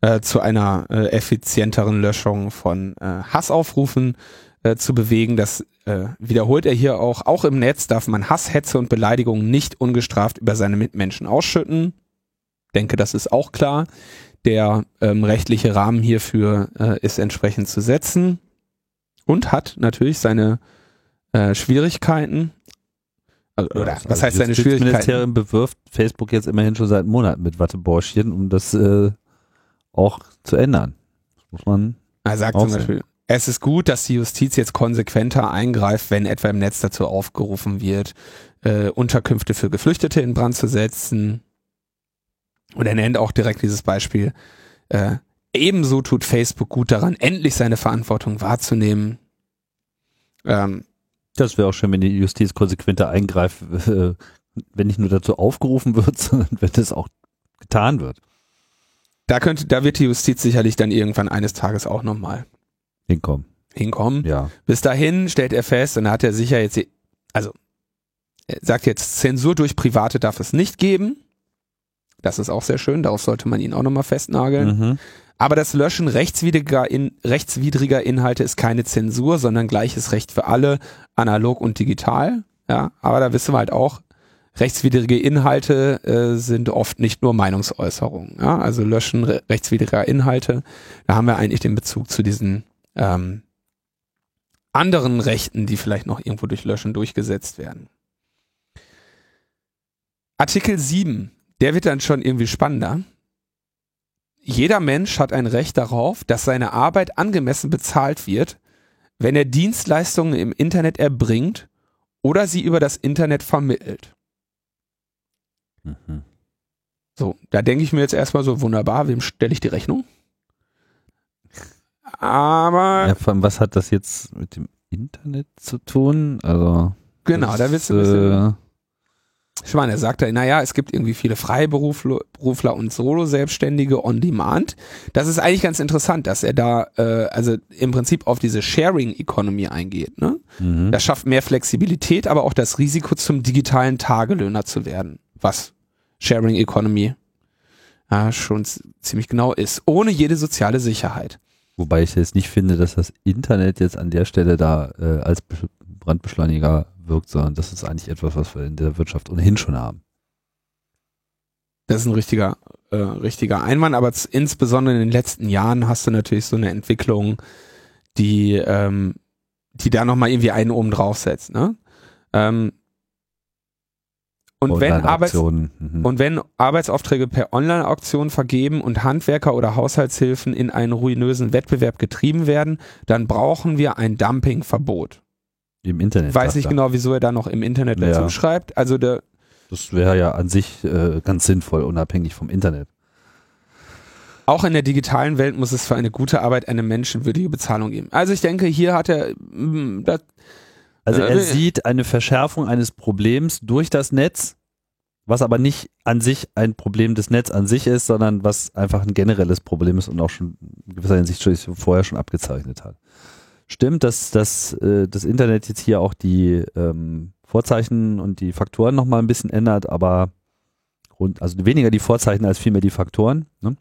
äh, zu einer äh, effizienteren Löschung von äh, Hassaufrufen äh, zu bewegen. Das äh, wiederholt er hier auch. Auch im Netz darf man Hass, Hetze und Beleidigungen nicht ungestraft über seine Mitmenschen ausschütten. Denke, das ist auch klar. Der ähm, rechtliche Rahmen hierfür äh, ist entsprechend zu setzen und hat natürlich seine äh, Schwierigkeiten. Also, oder was heißt seine das Schwierigkeiten? Ministerium bewirft Facebook jetzt immerhin schon seit Monaten mit Wattebäuschen, um das äh, auch zu ändern. Das muss man. Er sagt zum. Beispiel, es ist gut, dass die Justiz jetzt konsequenter eingreift, wenn etwa im Netz dazu aufgerufen wird, äh, Unterkünfte für Geflüchtete in Brand zu setzen. Und er nennt auch direkt dieses Beispiel. Äh, ebenso tut Facebook gut daran, endlich seine Verantwortung wahrzunehmen. Ähm, Das wäre auch schön, wenn die Justiz konsequenter eingreift, *laughs* äh, wenn nicht nur dazu aufgerufen wird, *laughs* sondern wenn das auch getan wird. Da könnte, da wird die Justiz sicherlich dann irgendwann eines Tages auch nochmal Hinkommen. hinkommen. Ja. Bis dahin stellt er fest, und da hat er sicher jetzt, also er sagt jetzt, Zensur durch Private darf es nicht geben. Das ist auch sehr schön, darauf sollte man ihn auch nochmal festnageln. Mhm. Aber das Löschen rechtswidriger, in, rechtswidriger Inhalte ist keine Zensur, sondern gleiches Recht für alle, analog und digital. Ja, aber da wissen wir halt auch, rechtswidrige Inhalte äh, sind oft nicht nur Meinungsäußerungen. Ja? Also Löschen re rechtswidriger Inhalte, da haben wir eigentlich den Bezug zu diesen ähm, anderen Rechten, die vielleicht noch irgendwo durch Löschen durchgesetzt werden. Artikel 7, der wird dann schon irgendwie spannender. Jeder Mensch hat ein Recht darauf, dass seine Arbeit angemessen bezahlt wird, wenn er Dienstleistungen im Internet erbringt oder sie über das Internet vermittelt. Mhm. So, da denke ich mir jetzt erstmal so, wunderbar, wem stelle ich die Rechnung? Aber Ja, vor allem, was hat das jetzt mit dem Internet zu tun? Also. genau, da äh, Ich meine, er sagte, naja, es gibt irgendwie viele Freiberufler Berufler und Solo-Selbstständige on Demand. Das ist eigentlich ganz interessant, dass er da äh, also im Prinzip auf diese Sharing-Economy eingeht. Ne? mhm. Das schafft mehr Flexibilität, aber auch das Risiko, zum digitalen Tagelöhner zu werden, was Sharing Economy ja, schon ziemlich genau ist, ohne jede soziale Sicherheit. Wobei ich jetzt nicht finde, dass das Internet jetzt an der Stelle da äh, als Be Brandbeschleuniger wirkt, sondern das ist eigentlich etwas, was wir in der Wirtschaft ohnehin schon haben. Das ist ein richtiger, äh, richtiger Einwand, aber insbesondere in den letzten Jahren hast du natürlich so eine Entwicklung, die, ähm, die da nochmal irgendwie einen oben draufsetzt. Ne? Ähm, und wenn Arbeits mhm. Und wenn Arbeitsaufträge per Online-Auktion vergeben und Handwerker oder Haushaltshilfen in einen ruinösen Wettbewerb getrieben werden, dann brauchen wir ein Dumpingverbot. im Internet. Ich weiß nicht er. genau, wieso er da noch im Internet Ja. dazu schreibt. Also der, Das wäre ja an sich äh, ganz sinnvoll, unabhängig vom Internet. auch in der digitalen Welt muss es für eine gute Arbeit eine menschenwürdige Bezahlung geben. Also ich denke, hier hat er, mm, Also er sieht eine Verschärfung eines Problems durch das Netz, was aber nicht an sich ein Problem des Netz an sich ist, sondern was einfach ein generelles Problem ist und auch schon in gewisser Hinsicht schon vorher schon abgezeichnet hat. Stimmt, dass, dass äh, das Internet jetzt hier auch die ähm, Vorzeichen und die Faktoren nochmal ein bisschen ändert, aber rund, also weniger die Vorzeichen als vielmehr die Faktoren. Ne?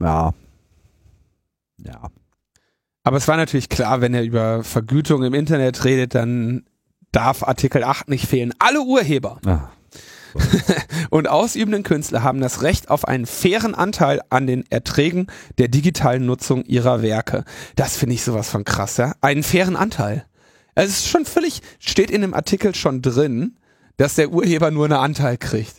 Ja. Ja. Aber es war natürlich klar, wenn er über Vergütung im Internet redet, dann darf Artikel 8 nicht fehlen. Alle Urheber Ah. *laughs* und ausübenden Künstler haben das Recht auf einen fairen Anteil an den Erträgen der digitalen Nutzung ihrer Werke. Das finde ich sowas von krass, ja? Einen fairen Anteil. Also Es ist schon völlig, steht in dem Artikel schon drin, dass der Urheber nur einen Anteil kriegt.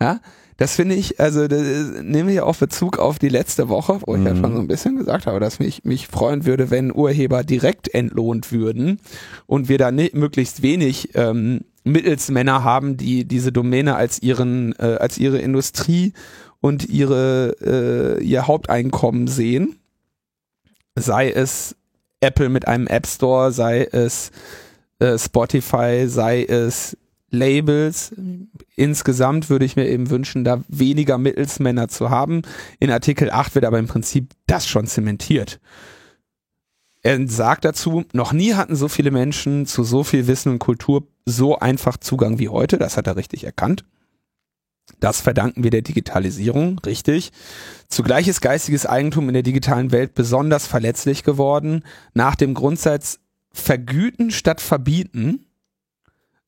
Ja? Das finde ich, also das nehme ich auch Bezug auf die letzte Woche, wo ich ja Mhm. schon so ein bisschen gesagt habe, dass mich, mich freuen würde, wenn Urheber direkt entlohnt würden und wir da ne, möglichst wenig ähm, Mittelsmänner haben, die diese Domäne als ihren, äh, als ihre Industrie und ihre, äh, ihr Haupteinkommen sehen. Sei es Apple mit einem App Store, sei es äh, Spotify, sei es Labels. Insgesamt würde ich mir eben wünschen, da weniger Mittelsmänner zu haben. In Artikel 8 wird aber im Prinzip das schon zementiert. Er sagt dazu, noch nie hatten so viele Menschen zu so viel Wissen und Kultur so einfach Zugang wie heute. Das hat er richtig erkannt. Das verdanken wir der Digitalisierung, richtig. Zugleich ist geistiges Eigentum in der digitalen Welt besonders verletzlich geworden. Nach dem Grundsatz vergüten statt verbieten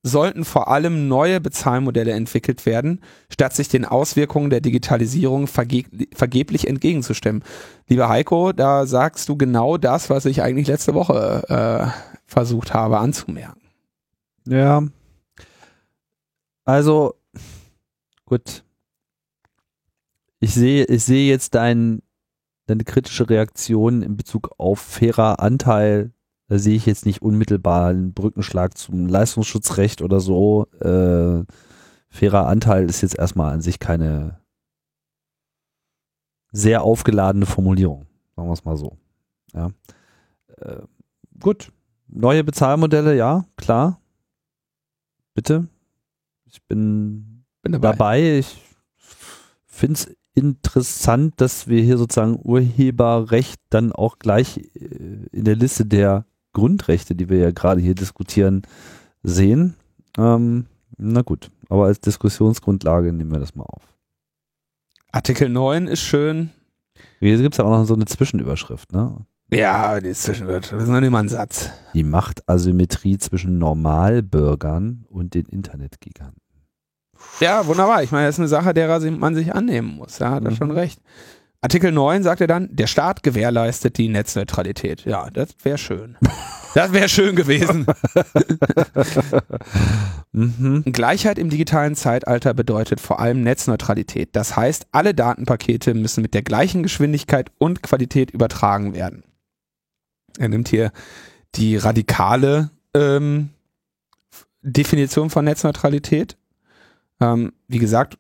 sollten vor allem neue Bezahlmodelle entwickelt werden, statt sich den Auswirkungen der Digitalisierung verge vergeblich entgegenzustemmen. Lieber Heiko, da sagst du genau das, was ich eigentlich letzte Woche äh, versucht habe anzumerken. Ja. Also, gut. Ich sehe, ich sehe jetzt dein, deine kritische Reaktion in Bezug auf fairer Anteil. Da sehe ich jetzt nicht unmittelbar einen Brückenschlag zum Leistungsschutzrecht oder so. Äh, fairer Anteil ist jetzt erstmal an sich keine sehr aufgeladene Formulierung. Sagen wir es mal so. Ja. Äh, gut. Neue Bezahlmodelle, ja, klar. Bitte. Ich bin Bin dabei. dabei. Ich finde es interessant, dass wir hier sozusagen Urheberrecht dann auch gleich äh, in der Liste der Grundrechte, die wir ja gerade hier diskutieren, sehen. Ähm, na gut, aber als Diskussionsgrundlage nehmen wir das mal auf. Artikel 9 ist schön. Hier gibt es ja auch noch so eine Zwischenüberschrift, ne? Ja, die zwischenwirtschaft. Das ist noch nicht mal ein Satz. Die Machtasymmetrie zwischen Normalbürgern und den Internetgiganten. Ja, wunderbar. Ich meine, das ist eine Sache, derer man sich annehmen muss. Ja, hat er Mhm. schon recht. Artikel 9 sagt er dann, der Staat gewährleistet die Netzneutralität. Ja, das wäre schön. *laughs* Das wäre schön gewesen. *laughs* Mhm. Gleichheit im digitalen Zeitalter bedeutet vor allem Netzneutralität. Das heißt, alle Datenpakete müssen mit der gleichen Geschwindigkeit und Qualität übertragen werden. Er nimmt hier die radikale ähm, Definition von Netzneutralität. Ähm, wie gesagt,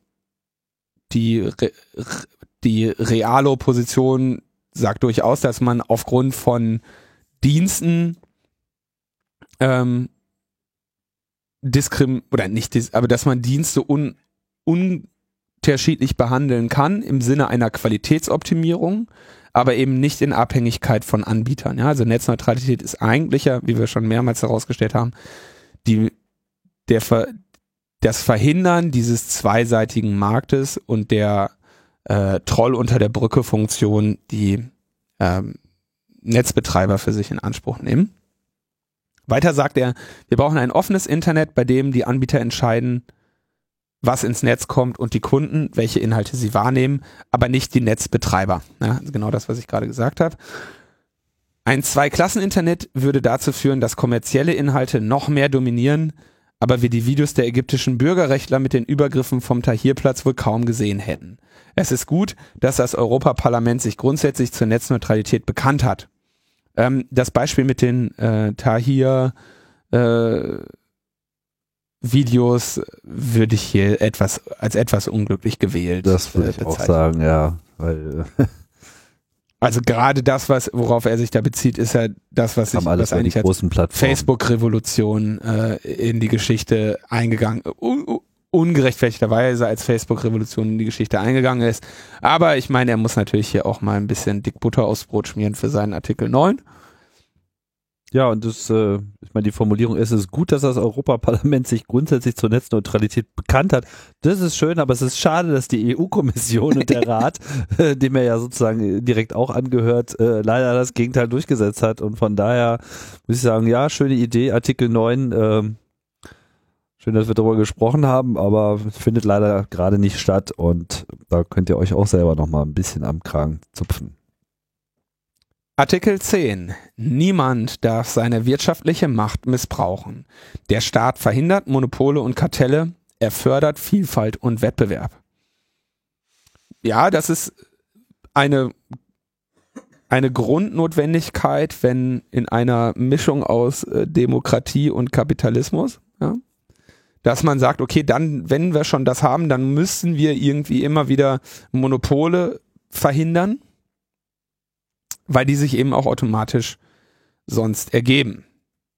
die, Re Re- die reale Opposition sagt durchaus, dass man aufgrund von Diensten ähm, diskrim oder nicht, dis aber dass man Dienste un unterschiedlich behandeln kann im Sinne einer Qualitätsoptimierung, aber eben nicht in Abhängigkeit von Anbietern. Ja, also Netzneutralität ist eigentlich ja, wie wir schon mehrmals herausgestellt haben, die der Ver das Verhindern dieses zweiseitigen Marktes und der äh, Troll unter der Brücke Funktion, die ähm, Netzbetreiber für sich in Anspruch nehmen. Weiter sagt er, wir brauchen ein offenes Internet, bei dem die Anbieter entscheiden, was ins Netz kommt und die Kunden, welche Inhalte sie wahrnehmen, aber nicht die Netzbetreiber. Ja, genau das, was ich gerade gesagt habe. Ein Zwei-Klassen-Internet würde dazu führen, dass kommerzielle Inhalte noch mehr dominieren, aber wir die Videos der ägyptischen Bürgerrechtler mit den Übergriffen vom Tahrirplatz wohl kaum gesehen hätten. Es ist gut, dass das Europaparlament sich grundsätzlich zur Netzneutralität bekannt hat. Ähm, das Beispiel mit den äh, Tahir äh, Videos würde ich hier etwas als etwas unglücklich gewählt. Das würde ich äh, auch sagen, ja, weil *laughs* also gerade das, was worauf er sich da bezieht, ist ja das, was ich was eigentlich als Facebook-Revolution äh, in die Geschichte eingegangen, un ungerechtfertigterweise als Facebook-Revolution in die Geschichte eingegangen ist. Aber ich meine, er muss natürlich hier auch mal ein bisschen Dickbutter aufs Brot schmieren für seinen Artikel 9. Ja, und das, äh, ich meine, die Formulierung ist, es ist gut, dass das Europaparlament sich grundsätzlich zur Netzneutralität bekannt hat. Das ist schön, aber es ist schade, dass die EU-Kommission und der *laughs* Rat, äh, dem er ja sozusagen direkt auch angehört, äh, leider das Gegenteil durchgesetzt hat. Und von daher muss ich sagen, ja, schöne Idee, Artikel 9, äh, schön, dass wir darüber gesprochen haben, aber findet leider gerade nicht statt und da könnt ihr euch auch selber nochmal ein bisschen am Kragen zupfen. Artikel 10. Niemand darf seine wirtschaftliche Macht missbrauchen. Der Staat verhindert Monopole und Kartelle, er fördert Vielfalt und Wettbewerb. Ja, das ist eine, eine Grundnotwendigkeit, wenn in einer Mischung aus äh, Demokratie und Kapitalismus, ja, dass man sagt, okay, dann, wenn wir schon das haben, dann müssen wir irgendwie immer wieder Monopole verhindern weil die sich eben auch automatisch sonst ergeben.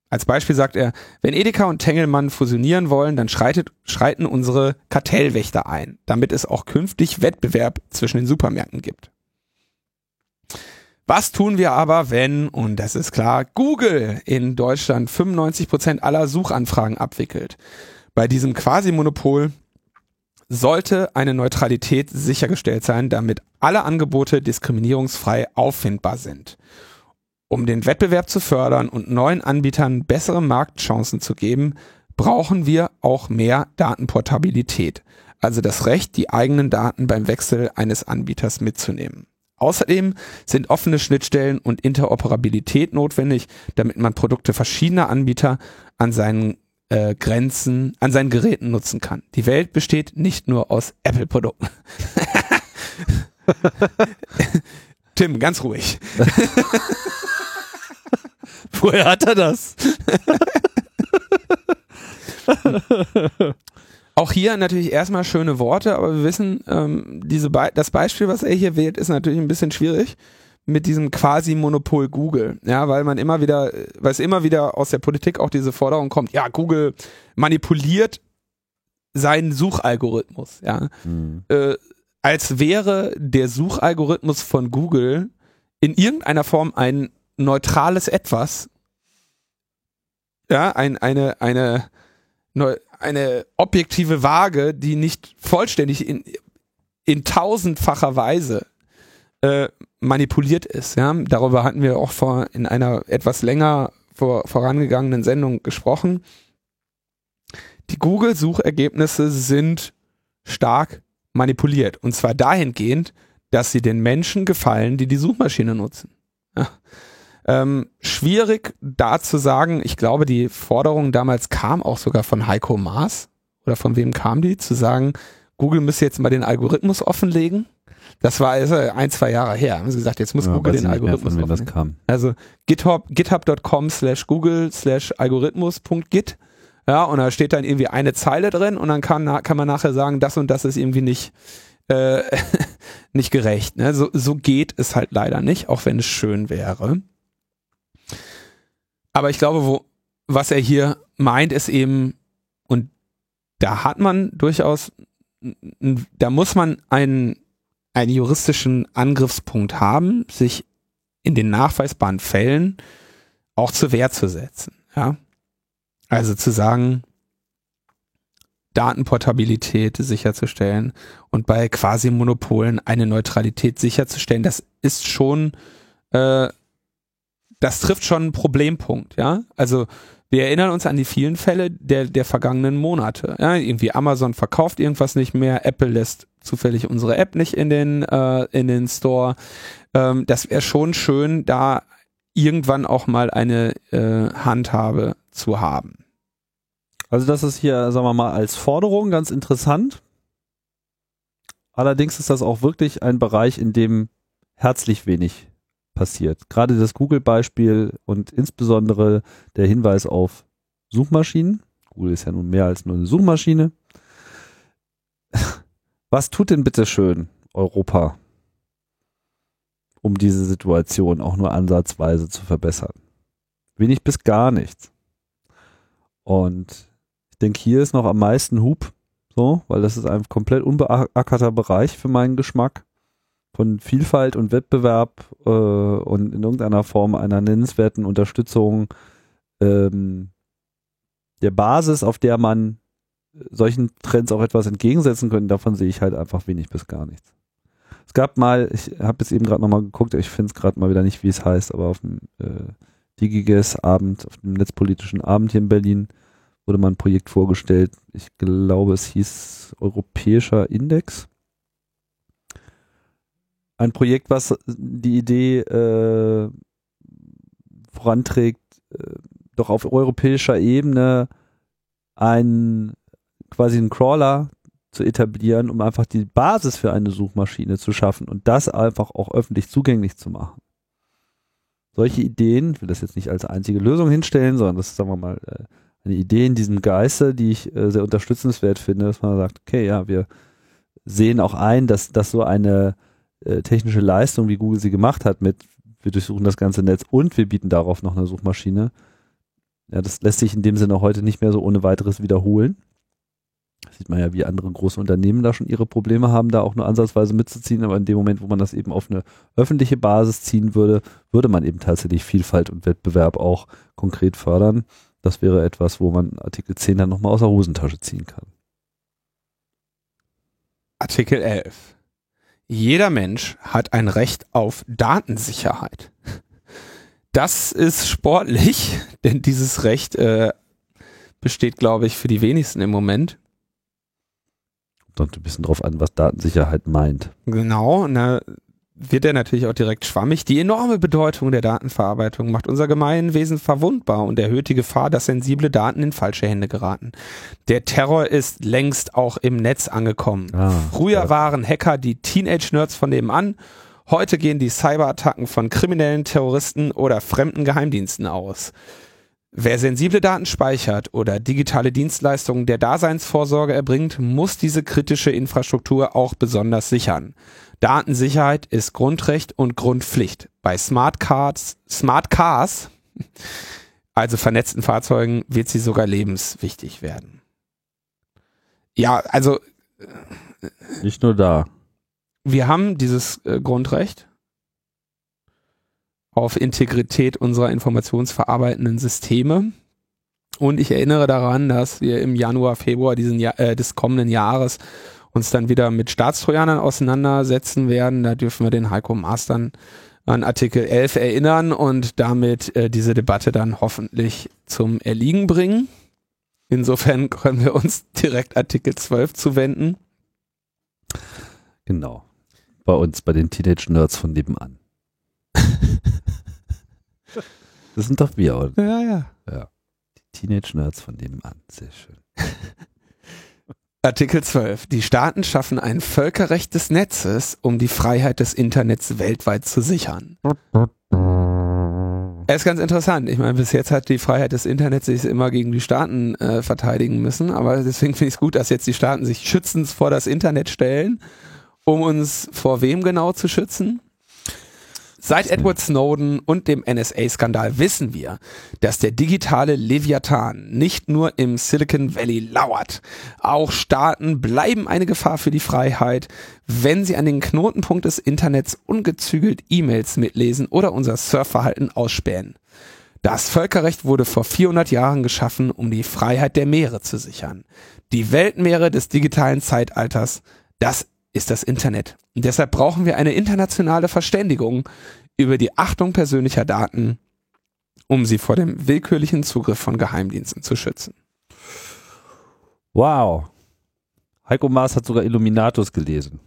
Als Beispiel sagt er, wenn Edeka und Tengelmann fusionieren wollen, dann schreitet, schreiten unsere Kartellwächter ein, damit es auch künftig Wettbewerb zwischen den Supermärkten gibt. Was tun wir aber, wenn, und das ist klar, Google in Deutschland 95 Prozent aller Suchanfragen abwickelt? Bei diesem Quasi-Monopol sollte eine Neutralität sichergestellt sein, damit alle Angebote diskriminierungsfrei auffindbar sind. Um den Wettbewerb zu fördern und neuen Anbietern bessere Marktchancen zu geben, brauchen wir auch mehr Datenportabilität, also das Recht, die eigenen Daten beim Wechsel eines Anbieters mitzunehmen. Außerdem sind offene Schnittstellen und Interoperabilität notwendig, damit man Produkte verschiedener Anbieter an seinen äh, Grenzen an seinen Geräten nutzen kann. Die Welt besteht nicht nur aus Apple-Produkten. *laughs* Tim, ganz ruhig. *laughs* Woher hat er das? *laughs* Auch hier natürlich erstmal schöne Worte, aber wir wissen, ähm, diese Be das Beispiel, was er hier wählt, ist natürlich ein bisschen schwierig mit diesem quasi Monopol Google, ja, weil man immer wieder, weil es immer wieder aus der Politik auch diese Forderung kommt, ja, Google manipuliert seinen Suchalgorithmus, ja, mhm. äh, als wäre der Suchalgorithmus von Google in irgendeiner Form ein neutrales Etwas, ja, ein, eine, eine, eine objektive Waage, die nicht vollständig in, in tausendfacher Weise äh, manipuliert ist. Ja? Darüber hatten wir auch vor in einer etwas länger vor, vorangegangenen Sendung gesprochen. Die Google-Suchergebnisse sind stark manipuliert. Und zwar dahingehend, dass sie den Menschen gefallen, die die Suchmaschine nutzen. Ja. Ähm, schwierig da zu sagen, ich glaube, die Forderung damals kam auch sogar von Heiko Maas. Oder von wem kam die? Zu sagen, Google müsse jetzt mal den Algorithmus offenlegen. Das war also ein, zwei Jahre her. Haben sie gesagt, jetzt muss ja, Google den Algorithmus mehr, das kam. Also GitHub, github.com slash Google slash Algorithmus.git. Ja, und da steht dann irgendwie eine Zeile drin und dann kann, kann man nachher sagen, das und das ist irgendwie nicht äh, *laughs* nicht gerecht. Ne? So, so geht es halt leider nicht, auch wenn es schön wäre. Aber ich glaube, wo, was er hier meint, ist eben, und da hat man durchaus, da muss man einen, einen juristischen Angriffspunkt haben, sich in den nachweisbaren Fällen auch zur Wehr zu setzen. Ja? Also zu sagen, Datenportabilität sicherzustellen und bei Quasi-Monopolen eine Neutralität sicherzustellen, das ist schon, äh, das trifft schon einen Problempunkt, ja. Also wir erinnern uns an die vielen Fälle der, der vergangenen Monate. Ja, irgendwie Amazon verkauft irgendwas nicht mehr, Apple lässt zufällig unsere App nicht in den, äh, in den Store. Ähm, das wäre schon schön, da irgendwann auch mal eine äh, Handhabe zu haben. Also das ist hier, sagen wir mal, als Forderung ganz interessant. Allerdings ist das auch wirklich ein Bereich, in dem herzlich wenig passiert. Gerade das Google-Beispiel und insbesondere der Hinweis auf Suchmaschinen. Google ist ja nun mehr als nur eine Suchmaschine. Was tut denn bitte schön Europa, um diese Situation auch nur ansatzweise zu verbessern? Wenig bis gar nichts. Und denke, hier ist noch am meisten Hub, so, weil das ist ein komplett unbeackerter Bereich für meinen Geschmack von Vielfalt und Wettbewerb äh, und in irgendeiner Form einer nennenswerten Unterstützung ähm, der Basis, auf der man solchen Trends auch etwas entgegensetzen könnte, davon sehe ich halt einfach wenig bis gar nichts. Es gab mal, ich habe jetzt eben gerade nochmal geguckt, ich finde es gerade mal wieder nicht, wie es heißt, aber auf dem äh, DigiGes-Abend, auf dem netzpolitischen Abend hier in Berlin, wurde mal ein Projekt vorgestellt. Ich glaube, es hieß Europäischer Index. Ein Projekt, was die Idee äh, voranträgt, äh, doch auf europäischer Ebene einen quasi einen Crawler zu etablieren, um einfach die Basis für eine Suchmaschine zu schaffen und das einfach auch öffentlich zugänglich zu machen. Solche Ideen, ich will das jetzt nicht als einzige Lösung hinstellen, sondern das ist, sagen wir mal, äh, eine Idee in diesem Geiste, die ich äh, sehr unterstützenswert finde, dass man sagt, okay, ja, wir sehen auch ein, dass, dass so eine äh, technische Leistung, wie Google sie gemacht hat, mit wir durchsuchen das ganze Netz und wir bieten darauf noch eine Suchmaschine, ja, das lässt sich in dem Sinne heute nicht mehr so ohne weiteres wiederholen. Sieht man ja, wie andere große Unternehmen da schon ihre Probleme haben, da auch nur ansatzweise mitzuziehen, aber in dem Moment, wo man das eben auf eine öffentliche Basis ziehen würde, würde man eben tatsächlich Vielfalt und Wettbewerb auch konkret fördern. Das wäre etwas, wo man Artikel 10 dann nochmal aus der Hosentasche ziehen kann. Artikel 11. Jeder Mensch hat ein Recht auf Datensicherheit. Das ist sportlich, *laughs* denn dieses Recht äh, besteht, glaube ich, für die wenigsten im Moment. Kommt ein bisschen drauf an, was Datensicherheit meint. Genau, na, wird er natürlich auch direkt schwammig. Die enorme Bedeutung der Datenverarbeitung macht unser Gemeinwesen verwundbar und erhöht die Gefahr, dass sensible Daten in falsche Hände geraten. Der Terror ist längst auch im Netz angekommen. Ah, Früher ja. waren Hacker die Teenage-Nerds von nebenan. Heute gehen die Cyberattacken von kriminellen Terroristen oder fremden Geheimdiensten aus. Wer sensible Daten speichert oder digitale Dienstleistungen der Daseinsvorsorge erbringt, muss diese kritische Infrastruktur auch besonders sichern. Datensicherheit ist Grundrecht und Grundpflicht. Bei Smart Cars, Smart Cars, also vernetzten Fahrzeugen, wird sie sogar lebenswichtig werden. Ja, also nicht nur da. Wir haben dieses äh, Grundrecht auf Integrität unserer informationsverarbeitenden Systeme. Und ich erinnere daran, dass wir im Januar, Februar diesen Jahr, äh, des kommenden Jahres uns dann wieder mit Staatstrojanern auseinandersetzen werden. Da dürfen wir den Heiko Maas dann an Artikel 11 erinnern und damit äh, diese Debatte dann hoffentlich zum Erliegen bringen. Insofern *laughs* können wir uns direkt Artikel 12 zuwenden. Genau. Bei uns, bei den Teenage Nerds von nebenan. *laughs* das sind doch wir, oder? Ja, ja. Ja. Die Teenage Nerds von nebenan. Sehr schön. *laughs* Artikel 12. Die Staaten schaffen ein Völkerrecht des Netzes, um die Freiheit des Internets weltweit zu sichern. Er ist ganz interessant. Ich meine, bis jetzt hat die Freiheit des Internets sich immer gegen die Staaten äh, verteidigen müssen, aber deswegen finde ich es gut, dass jetzt die Staaten sich schützend vor das Internet stellen Um uns vor wem genau zu schützen? Seit Edward Snowden und dem NSA-Skandal wissen wir, dass der digitale Leviathan nicht nur im Silicon Valley lauert. Auch Staaten bleiben eine Gefahr für die Freiheit, wenn sie an den Knotenpunkt des Internets ungezügelt E-Mails mitlesen oder unser Surfverhalten ausspähen. Das Völkerrecht wurde vor 400 Jahren geschaffen, um die Freiheit der Meere zu sichern. Die Weltmeere des digitalen Zeitalters, das ist das Internet. Und deshalb brauchen wir eine internationale Verständigung über die Achtung persönlicher Daten, um sie vor dem willkürlichen Zugriff von Geheimdiensten zu schützen. Wow. Heiko Maas hat sogar Illuminatus gelesen.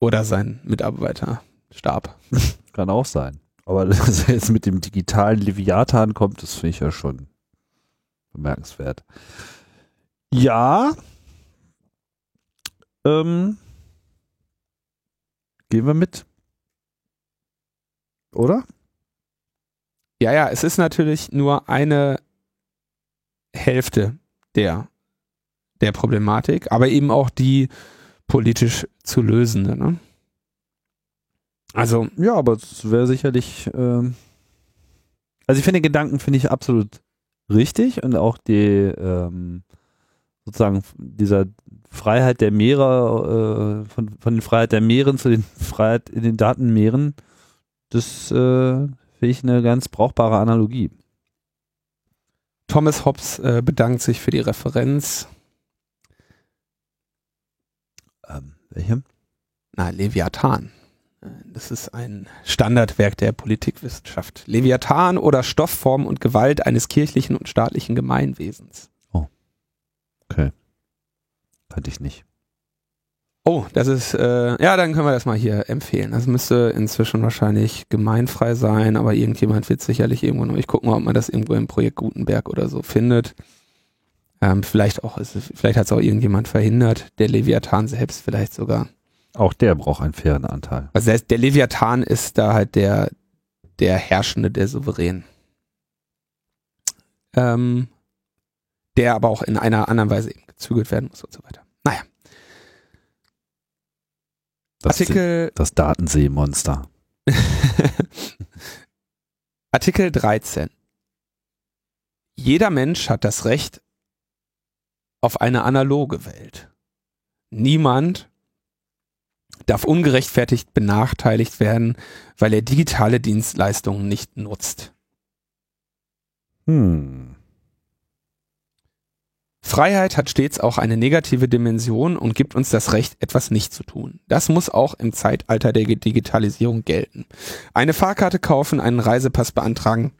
Oder sein Mitarbeiter starb. *laughs* Kann auch sein. Aber dass er jetzt mit dem digitalen Leviathan kommt, das finde ich ja schon bemerkenswert. Ja, ähm, gehen wir mit. Oder? Ja, ja, es ist natürlich nur eine Hälfte der, der Problematik, aber eben auch die politisch zu lösende. Ne? Also. Ja, aber es wäre sicherlich. Ähm also ich finde den Gedanken finde ich absolut richtig und auch die ähm, sozusagen dieser Freiheit der Meere, äh, von, von der Freiheit der Meeren zu den *laughs* Freiheit in den Datenmeeren, das äh, finde ich eine ganz brauchbare Analogie. Thomas Hobbes äh, bedankt sich für die Referenz. Ähm, welche? Na, Leviathan. Das ist ein Standardwerk der Politikwissenschaft. Leviathan oder Stoffform und Gewalt eines kirchlichen und staatlichen Gemeinwesens. Okay. Kannte ich nicht. Oh, das ist, äh, ja, dann können wir das mal hier empfehlen. Das müsste inzwischen wahrscheinlich gemeinfrei sein, aber irgendjemand wird sicherlich irgendwo noch, ich gucke mal, ob man das irgendwo im Projekt Gutenberg oder so findet. Ähm, vielleicht auch, ist, vielleicht hat es auch irgendjemand verhindert, der Leviathan selbst vielleicht sogar. Auch der braucht einen fairen Anteil. Also der, der Leviathan ist da halt der, der Herrschende, der Souverän. Ähm, der aber auch in einer anderen Weise eben gezügelt werden muss und so weiter. Naja. Das Artikel. Das Datenseemonster. *laughs* Artikel 13. Jeder Mensch hat das Recht auf eine analoge Welt. Niemand darf ungerechtfertigt benachteiligt werden, weil er digitale Dienstleistungen nicht nutzt. Hm. Freiheit hat stets auch eine negative Dimension und gibt uns das Recht, etwas nicht zu tun. Das muss auch im Zeitalter der Digitalisierung gelten. Eine Fahrkarte kaufen, einen Reisepass beantragen,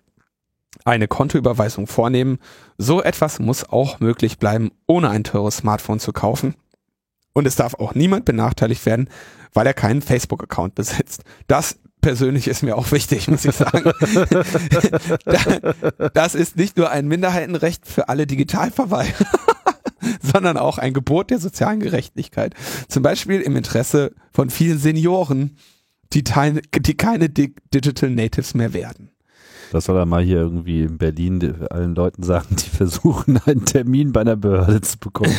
eine Kontoüberweisung vornehmen, so etwas muss auch möglich bleiben, ohne ein teures Smartphone zu kaufen. Und es darf auch niemand benachteiligt werden, weil er keinen Facebook-Account besitzt. Das persönlich ist mir auch wichtig, muss ich sagen. *laughs* das ist nicht nur ein Minderheitenrecht für alle Digitalverweigerer, *laughs* sondern auch ein Gebot der sozialen Gerechtigkeit. Zum Beispiel im Interesse von vielen Senioren, die, die keine Digital Natives mehr werden. Das soll er mal hier irgendwie in Berlin allen Leuten sagen, die versuchen, einen Termin bei einer Behörde zu bekommen.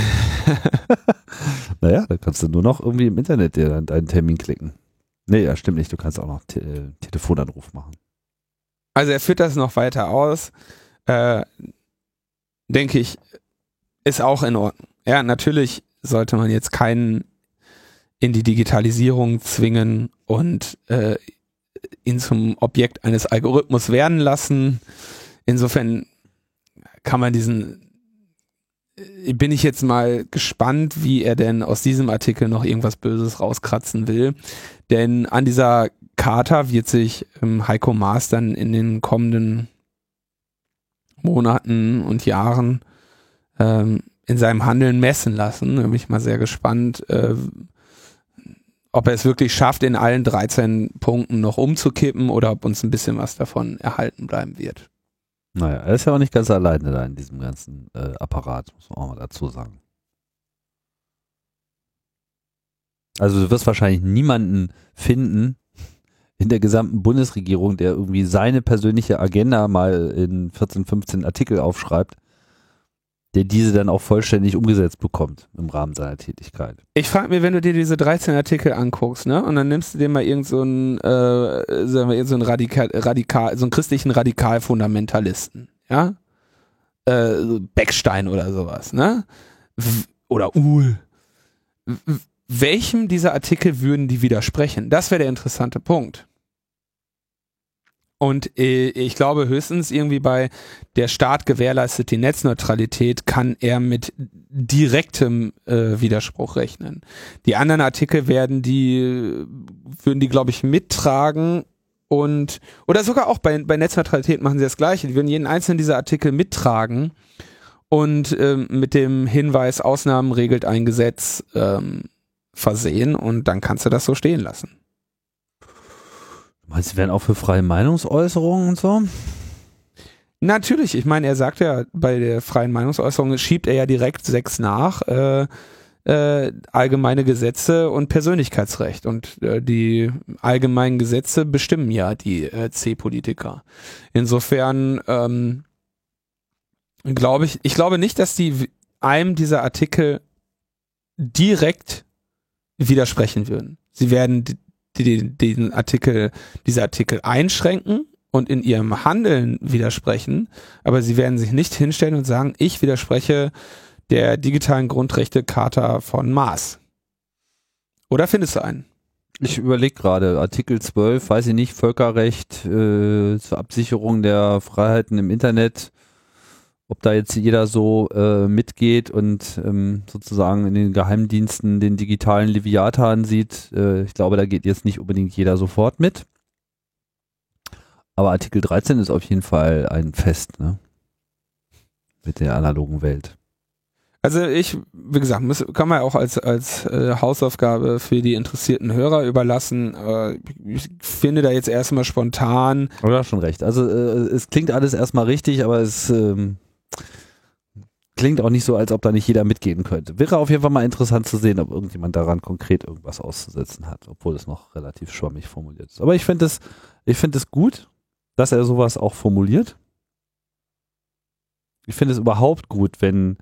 *laughs* naja, da kannst du nur noch irgendwie im Internet dir deinen Termin klicken. Nee, ja, stimmt nicht. Du kannst auch noch Te äh, Telefonanruf machen. Also er führt das noch weiter aus. Äh, denke ich, ist auch in Ordnung. Ja, natürlich sollte man jetzt keinen in die Digitalisierung zwingen und äh, ihn zum Objekt eines Algorithmus werden lassen. Insofern kann man diesen äh, bin ich jetzt mal gespannt, wie er denn aus diesem Artikel noch irgendwas Böses rauskratzen will. Denn an dieser Charta wird sich ähm, Heiko Maas dann in den kommenden Monaten und Jahren ähm, in seinem Handeln messen lassen. Da bin ich mal sehr gespannt, äh, ob er es wirklich schafft, in allen 13 Punkten noch umzukippen oder ob uns ein bisschen was davon erhalten bleiben wird. Naja, er ist ja auch nicht ganz alleine da in diesem ganzen äh, Apparat, muss man auch mal dazu sagen. Also du wirst wahrscheinlich niemanden finden in der gesamten Bundesregierung, der irgendwie seine persönliche Agenda mal in 14, 15 Artikel aufschreibt der diese dann auch vollständig umgesetzt bekommt im Rahmen seiner Tätigkeit. Ich frage mich, wenn du dir diese 13 Artikel anguckst, ne, und dann nimmst du dir mal irgendeinen so äh, sagen wir, irgend so einen Radikal, Radikal, so einen christlichen Radikalfundamentalisten, ja, äh, Beckstein oder sowas, ne, w oder Uhl. W welchem dieser Artikel würden die widersprechen? Das wäre der interessante Punkt. Und äh, ich glaube höchstens irgendwie bei der Staat gewährleistet die Netzneutralität kann er mit direktem äh, Widerspruch rechnen. Die anderen Artikel werden die, würden die glaube ich mittragen und, oder sogar auch bei, bei Netzneutralität machen sie das gleiche. Die würden jeden einzelnen dieser Artikel mittragen und ähm, mit dem Hinweis, Ausnahmen regelt ein Gesetz ähm, versehen und dann kannst du das so stehen lassen. Meinst du, werden auch für freie Meinungsäußerungen und so? Natürlich, ich meine, er sagt ja bei der freien Meinungsäußerung, schiebt er ja direkt sechs nach, äh, äh, allgemeine Gesetze und Persönlichkeitsrecht. Und äh, die allgemeinen Gesetze bestimmen ja die äh, C-Politiker. Insofern ähm, glaube ich, ich glaube nicht, dass die einem dieser Artikel direkt widersprechen würden. Sie werden die, den Artikel, diese Artikel einschränken und in ihrem Handeln widersprechen, aber sie werden sich nicht hinstellen und sagen, ich widerspreche der digitalen Grundrechte-Charta von Maas. Oder findest du einen? Ich überlege gerade, Artikel 12, weiß ich nicht, Völkerrecht äh, zur Absicherung der Freiheiten im Internet ob da jetzt jeder so äh, mitgeht und ähm, sozusagen in den Geheimdiensten den digitalen Leviathan sieht. Äh, ich glaube, da geht jetzt nicht unbedingt jeder sofort mit. Aber Artikel 13 ist auf jeden Fall ein Fest, ne? Mit der analogen Welt. Also ich, wie gesagt, muss, kann man auch als, als äh, Hausaufgabe für die interessierten Hörer überlassen. Äh, ich finde da jetzt erstmal spontan. Oder schon recht. Also äh, es klingt alles erstmal richtig, aber es ähm, klingt auch nicht so, als ob da nicht jeder mitgehen könnte. Wäre auf jeden Fall mal interessant zu sehen, ob irgendjemand daran konkret irgendwas auszusetzen hat, obwohl es noch relativ schwammig formuliert ist. Aber ich finde es, ich gut, dass er sowas auch formuliert. Ich finde es überhaupt gut, wenn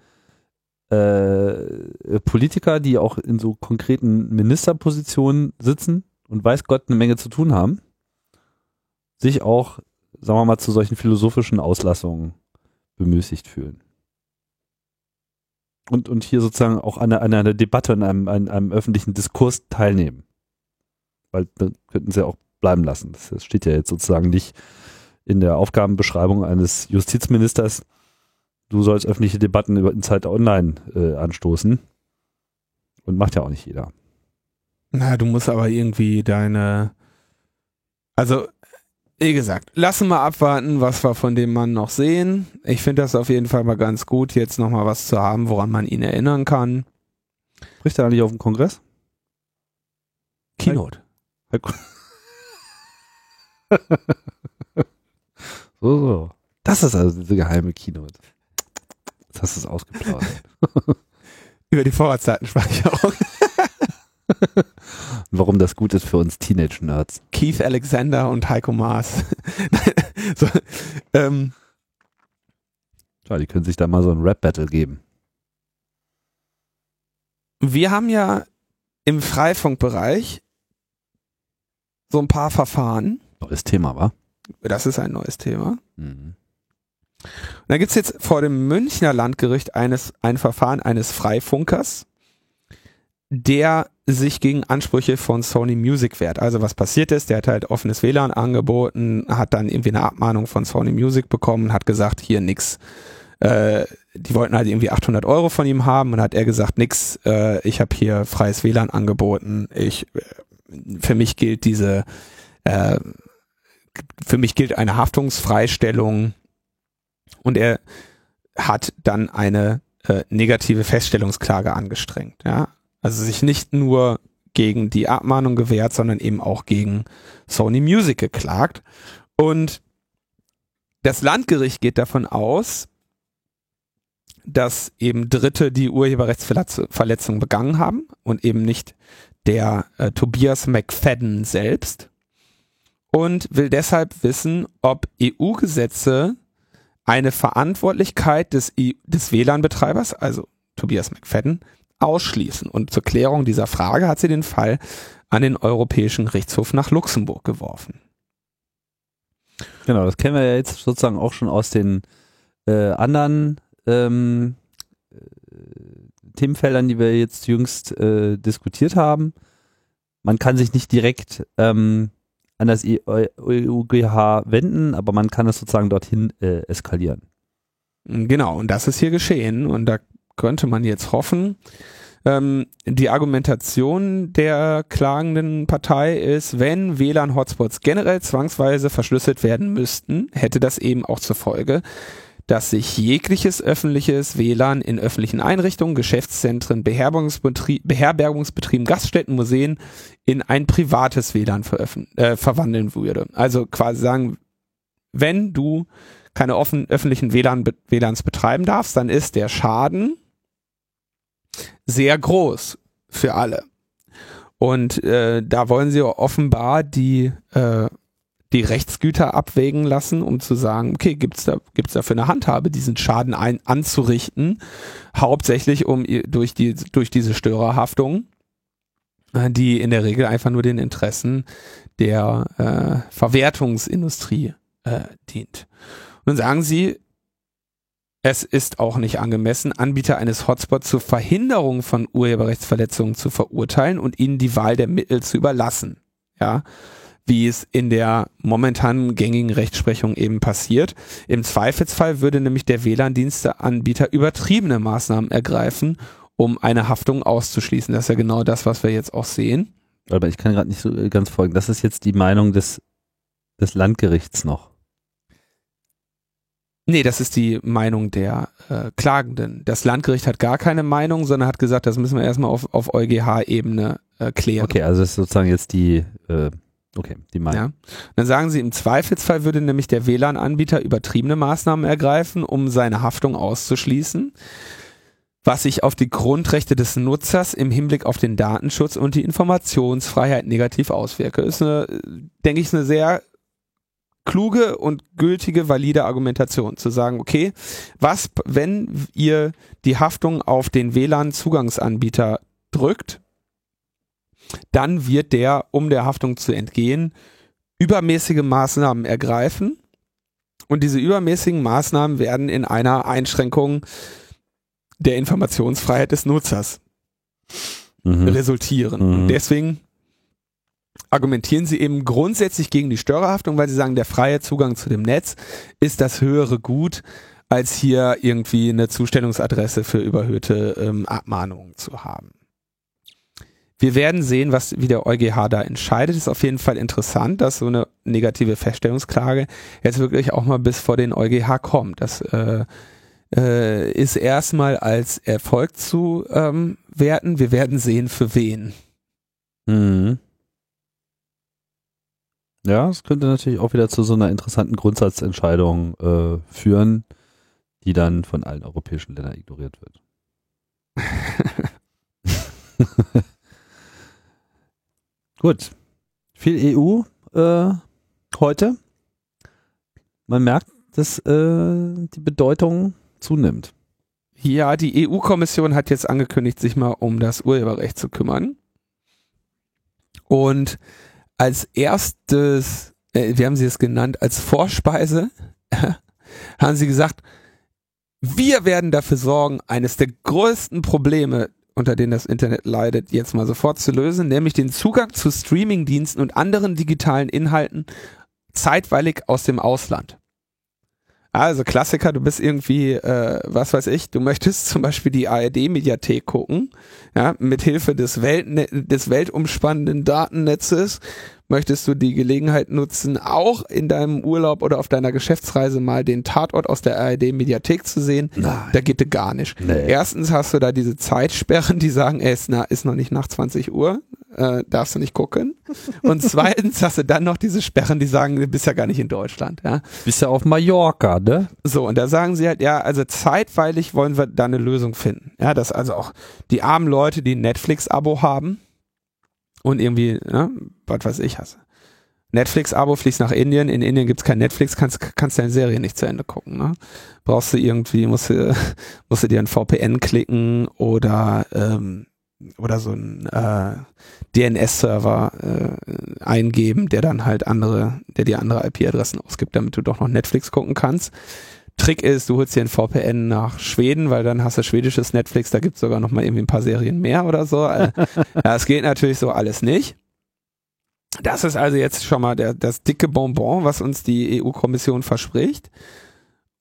äh, Politiker, die auch in so konkreten Ministerpositionen sitzen und weiß Gott eine Menge zu tun haben, sich auch, sagen wir mal, zu solchen philosophischen Auslassungen bemüßigt fühlen und, und hier sozusagen auch an einer, an einer Debatte, an einem, an einem öffentlichen Diskurs teilnehmen. Weil dann könnten sie auch bleiben lassen. Das steht ja jetzt sozusagen nicht in der Aufgabenbeschreibung eines Justizministers, du sollst öffentliche Debatten über Zeit Online äh, anstoßen. Und macht ja auch nicht jeder. Na, du musst aber irgendwie deine, also wie gesagt, lassen wir abwarten, was wir von dem Mann noch sehen. Ich finde das auf jeden Fall mal ganz gut, jetzt nochmal was zu haben, woran man ihn erinnern kann. Spricht er eigentlich auf dem Kongress? Keynote. *laughs* so, so. Das ist also diese geheime Keynote. Jetzt hast du es ausgeplaudert. *laughs* Über die Vorratsdatenspeicherung. *laughs* *laughs* Warum das gut ist für uns Teenage-Nerds. Keith Alexander und Heiko Maas. *laughs* so, ähm. ja, die können sich da mal so ein Rap-Battle geben. Wir haben ja im Freifunkbereich so ein paar Verfahren. Neues Thema, wa? Das ist ein neues Thema. Mhm. Und da gibt es jetzt vor dem Münchner Landgericht eines, ein Verfahren eines Freifunkers, der sich gegen Ansprüche von Sony Music wehrt. Also was passiert ist, der hat halt offenes WLAN angeboten, hat dann irgendwie eine Abmahnung von Sony Music bekommen, hat gesagt, hier nix. Äh, die wollten halt irgendwie 800 Euro von ihm haben und hat er gesagt, nix, äh, ich habe hier freies WLAN angeboten. Ich, äh, für mich gilt diese, äh, für mich gilt eine Haftungsfreistellung und er hat dann eine äh, negative Feststellungsklage angestrengt. Ja, also sich nicht nur gegen die Abmahnung gewehrt, sondern eben auch gegen Sony Music geklagt. Und das Landgericht geht davon aus, dass eben Dritte die Urheberrechtsverletzung begangen haben und eben nicht der äh, Tobias McFadden selbst und will deshalb wissen, ob EU-Gesetze eine Verantwortlichkeit des, des WLAN-Betreibers, also Tobias McFadden, ausschließen. Und zur Klärung dieser Frage hat sie den Fall an den Europäischen Gerichtshof nach Luxemburg geworfen. Genau, das kennen wir ja jetzt sozusagen auch schon aus den äh, anderen ähm, äh, Themenfeldern, die wir jetzt jüngst äh, diskutiert haben. Man kann sich nicht direkt ähm, an das EuGH wenden, aber man kann es sozusagen dorthin äh, eskalieren. Genau, und das ist hier geschehen und da könnte man jetzt hoffen, ähm, die Argumentation der klagenden Partei ist, wenn WLAN-Hotspots generell zwangsweise verschlüsselt werden müssten, hätte das eben auch zur Folge, dass sich jegliches öffentliches WLAN in öffentlichen Einrichtungen, Geschäftszentren, Beherbergungsbetrieb, Beherbergungsbetrieben, Gaststätten, Museen in ein privates WLAN äh, verwandeln würde. Also quasi sagen, wenn du keine offen, öffentlichen WLAN, WLANs betreiben darfst, dann ist der Schaden sehr groß für alle. Und äh, da wollen sie offenbar die, äh, die Rechtsgüter abwägen lassen, um zu sagen, okay, gibt's da, gibt's dafür eine Handhabe, diesen Schaden ein, anzurichten, hauptsächlich um durch, die, durch diese Störerhaftung, äh, die in der Regel einfach nur den Interessen der äh, Verwertungsindustrie äh, dient. Und dann sagen sie, es ist auch nicht angemessen, Anbieter eines Hotspots zur Verhinderung von Urheberrechtsverletzungen zu verurteilen und ihnen die Wahl der Mittel zu überlassen. Ja, wie es in der momentan gängigen Rechtsprechung eben passiert. Im Zweifelsfall würde nämlich der WLAN-Diensteanbieter übertriebene Maßnahmen ergreifen, um eine Haftung auszuschließen. Das ist ja genau das, was wir jetzt auch sehen. Aber ich kann gerade nicht so ganz folgen. Das ist jetzt die Meinung des, des Landgerichts noch. Nee, das ist die Meinung der äh, Klagenden. Das Landgericht hat gar keine Meinung, sondern hat gesagt, das müssen wir erstmal auf, auf EuGH-Ebene äh, klären. Okay, also ist sozusagen jetzt die, äh, okay, die Meinung. Ja. Dann sagen sie, im Zweifelsfall würde nämlich der WLAN-Anbieter übertriebene Maßnahmen ergreifen, um seine Haftung auszuschließen, was sich auf die Grundrechte des Nutzers im Hinblick auf den Datenschutz und die Informationsfreiheit negativ auswirke. Ist eine, denke ich, eine sehr kluge und gültige, valide Argumentation zu sagen, okay, was, wenn ihr die Haftung auf den WLAN-Zugangsanbieter drückt, dann wird der, um der Haftung zu entgehen, übermäßige Maßnahmen ergreifen. Und diese übermäßigen Maßnahmen werden in einer Einschränkung der Informationsfreiheit des Nutzers mhm. resultieren. Mhm. Und deswegen argumentieren sie eben grundsätzlich gegen die Störerhaftung, weil sie sagen, der freie Zugang zu dem Netz ist das höhere Gut, als hier irgendwie eine Zustellungsadresse für überhöhte ähm, Abmahnungen zu haben. Wir werden sehen, was wie der EuGH da entscheidet. Ist auf jeden Fall interessant, dass so eine negative Feststellungsklage jetzt wirklich auch mal bis vor den EuGH kommt. Das äh, äh, ist erstmal als Erfolg zu ähm, werten. Wir werden sehen, für wen. Mhm. Ja, es könnte natürlich auch wieder zu so einer interessanten Grundsatzentscheidung äh, führen, die dann von allen europäischen Ländern ignoriert wird. *laughs* Gut. Viel EU äh, heute. Man merkt, dass äh, die Bedeutung zunimmt. Ja, die EU-Kommission hat jetzt angekündigt, sich mal um das Urheberrecht zu kümmern. Und als erstes, äh, wie haben sie es genannt, als Vorspeise, *laughs* haben sie gesagt, wir werden dafür sorgen, eines der größten Probleme, unter denen das Internet leidet, jetzt mal sofort zu lösen, nämlich den Zugang zu Streamingdiensten und anderen digitalen Inhalten zeitweilig aus dem Ausland. Also Klassiker, du bist irgendwie, äh, was weiß ich, du möchtest *laughs* zum Beispiel die ARD-Mediathek gucken, ja, mit Hilfe des, Weltne des weltumspannenden Datennetzes möchtest du die Gelegenheit nutzen, auch in deinem Urlaub oder auf deiner Geschäftsreise mal den Tatort aus der ARD-Mediathek zu sehen. Nein. Da geht es gar nicht. Nee. Erstens hast du da diese Zeitsperren, die sagen, ey, ist, na, ist noch nicht nach 20 Uhr äh, darfst du nicht gucken. Und *laughs* zweitens hast du dann noch diese Sperren, die sagen, du bist ja gar nicht in Deutschland. Ja? Bist ja auf Mallorca, ne? So, und da sagen sie halt, ja, also zeitweilig wollen wir da eine Lösung finden. Ja, dass also auch die armen Leute, die ein Netflix-Abo haben und irgendwie, ja, was weiß ich, hast Netflix-Abo, fliegst nach Indien, in Indien gibt's kein Netflix, kannst, kannst deine Serie nicht zu Ende gucken. Ne? Brauchst du irgendwie, musst du, *laughs* musst du dir ein VPN klicken oder, ähm, oder so ein äh, DNS-Server äh, eingeben, der dann halt andere, der dir andere IP-Adressen ausgibt, damit du doch noch Netflix gucken kannst. Trick ist, du holst dir ein VPN nach Schweden, weil dann hast du schwedisches Netflix, da gibt's sogar noch mal irgendwie ein paar Serien mehr oder so. Äh, *laughs* das geht natürlich so alles nicht. Das ist also jetzt schon mal der, das dicke Bonbon, was uns die EU-Kommission verspricht.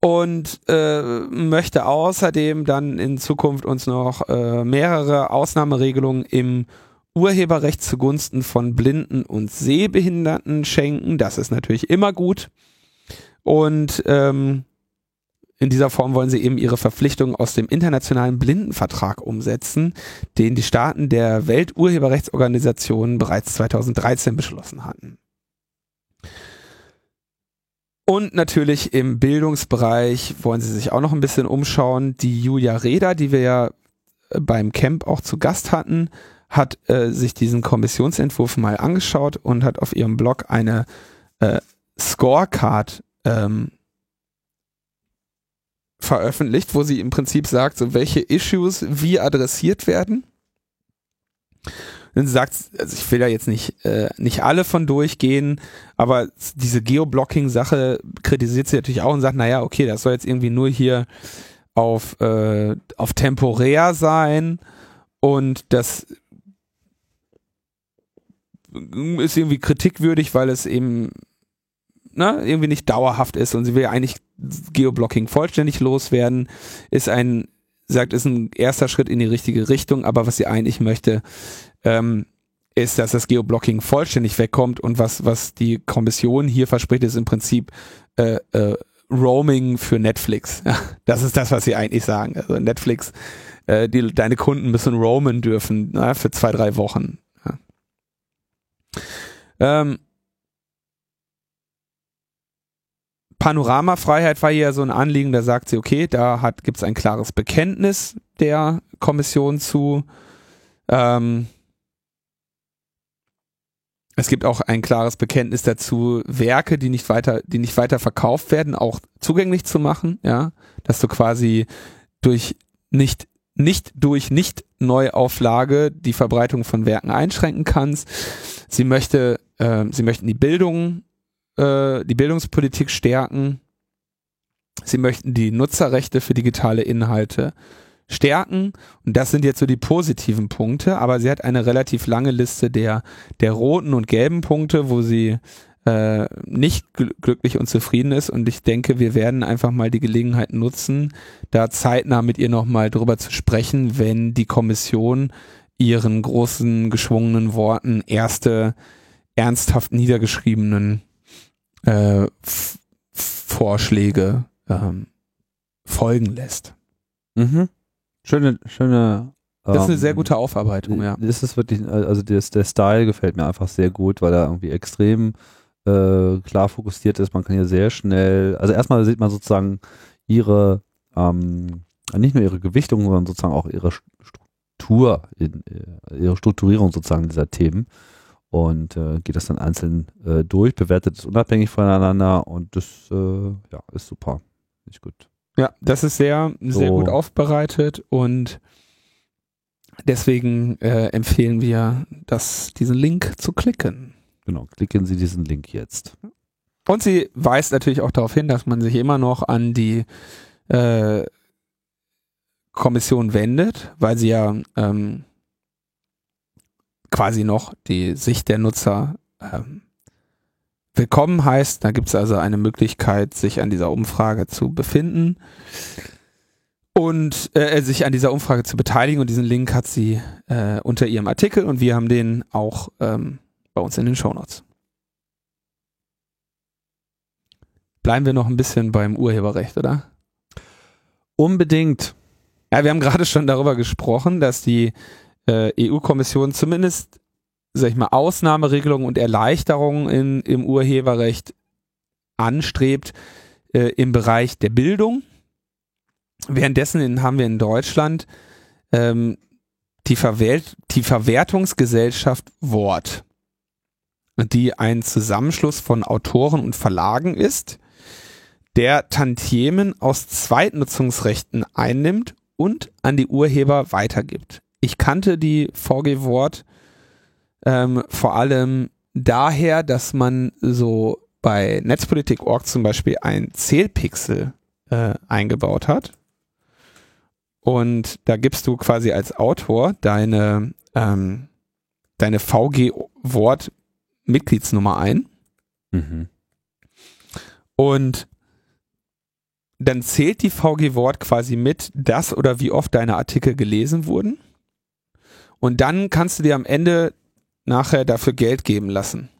Und äh, möchte außerdem dann in Zukunft uns noch äh, mehrere Ausnahmeregelungen im Urheberrecht zugunsten von Blinden und Sehbehinderten schenken. Das ist natürlich immer gut. Und ähm, in dieser Form wollen sie eben ihre Verpflichtungen aus dem internationalen Blindenvertrag umsetzen, den die Staaten der Welturheberrechtsorganisation bereits 2013 beschlossen hatten. Und natürlich im Bildungsbereich wollen sie sich auch noch ein bisschen umschauen. Die Julia Reda, die wir ja äh, beim Camp auch zu Gast hatten, hat äh, sich diesen Kommissionsentwurf mal angeschaut und hat auf ihrem Blog eine äh, Scorecard ähm, veröffentlicht, wo sie im Prinzip sagt, so welche Issues wie adressiert werden. Und sie sagt, also ich will da jetzt nicht, äh, nicht alle von durchgehen, aber diese Geoblocking-Sache kritisiert sie natürlich auch und sagt, naja, okay, das soll jetzt irgendwie nur hier auf, äh, auf temporär sein und das ist irgendwie kritikwürdig, weil es eben ne, irgendwie nicht dauerhaft ist und sie will eigentlich Geoblocking vollständig loswerden, ist ein, sagt, ist ein erster Schritt in die richtige Richtung, aber was sie eigentlich möchte, ähm, ist, dass das Geoblocking vollständig wegkommt und was, was die Kommission hier verspricht, ist im Prinzip äh, äh, Roaming für Netflix. *laughs* Ja, das ist das, was sie eigentlich sagen. Also Netflix, äh, die, deine Kunden müssen roamen dürfen na, für zwei, drei Wochen. Ähm, Panoramafreiheit war hier so ein Anliegen, da sagt sie, okay, da hat gibt es ein klares Bekenntnis der Kommission zu. Ähm, es gibt auch ein klares Bekenntnis dazu, Werke, die nicht weiter, die nicht weiter verkauft werden, auch zugänglich zu machen, ja, dass du quasi durch nicht nicht durch nicht Neuauflage die Verbreitung von Werken einschränken kannst. Sie möchte, äh, sie möchten die Bildung äh, die Bildungspolitik stärken. Sie möchten die Nutzerrechte für digitale Inhalte stärken. Und das sind jetzt so die positiven Punkte, aber sie hat eine relativ lange Liste der, der roten und gelben Punkte, wo sie äh, nicht gl glücklich und zufrieden ist. Und ich denke, wir werden einfach mal die Gelegenheit nutzen, da zeitnah mit ihr nochmal drüber zu sprechen, wenn die Kommission ihren großen geschwungenen Worten erste ernsthaft niedergeschriebenen äh, Vorschläge ähm, folgen lässt. Mhm. Schöne, schöne. Das ist eine sehr ähm, gute Aufarbeitung, ja. Das ist wirklich, also das, der Style gefällt mir einfach sehr gut, weil er irgendwie extrem äh, klar fokussiert ist. Man kann hier sehr schnell, also erstmal sieht man sozusagen ihre, ähm, nicht nur ihre Gewichtung, sondern sozusagen auch ihre Struktur, in, äh, ihre Strukturierung sozusagen dieser Themen und äh, geht das dann einzeln äh, durch, bewertet es unabhängig voneinander und das äh, ja, ist super. Nicht gut. Ja, das ist sehr, sehr so. gut aufbereitet und deswegen äh, empfehlen wir, das, diesen Link zu klicken. Genau, klicken Sie diesen Link jetzt. Und sie weist natürlich auch darauf hin, dass man sich immer noch an die äh, Kommission wendet, weil sie ja ähm, quasi noch die Sicht der Nutzer ähm, willkommen heißt. Da gibt es also eine Möglichkeit, sich an dieser Umfrage zu befinden und äh, sich an dieser Umfrage zu beteiligen. Und diesen Link hat sie äh, unter ihrem Artikel und wir haben den auch ähm, bei uns in den Shownotes. Bleiben wir noch ein bisschen beim Urheberrecht, oder? Unbedingt. Ja, wir haben gerade schon darüber gesprochen, dass die äh, EU-Kommission zumindest, sag ich mal, Ausnahmeregelungen und Erleichterungen in, im Urheberrecht anstrebt äh, im Bereich der Bildung. Währenddessen haben wir in Deutschland ähm, die, Verwelt die Verwertungsgesellschaft Wort. Die ein Zusammenschluss von Autoren und Verlagen ist, der Tantiemen aus Zweitnutzungsrechten einnimmt und an die Urheber weitergibt. Ich kannte die VG Wort ähm, vor allem daher, dass man so bei Netzpolitik.org zum Beispiel ein Zählpixel äh, eingebaut hat. Und da gibst du quasi als Autor deine, ähm, deine VG-Wort-Mitgliedsnummer ein. Mhm. Und dann zählt die VG Wort quasi mit, das oder wie oft deine Artikel gelesen wurden. Und dann kannst du dir am Ende nachher dafür Geld geben lassen.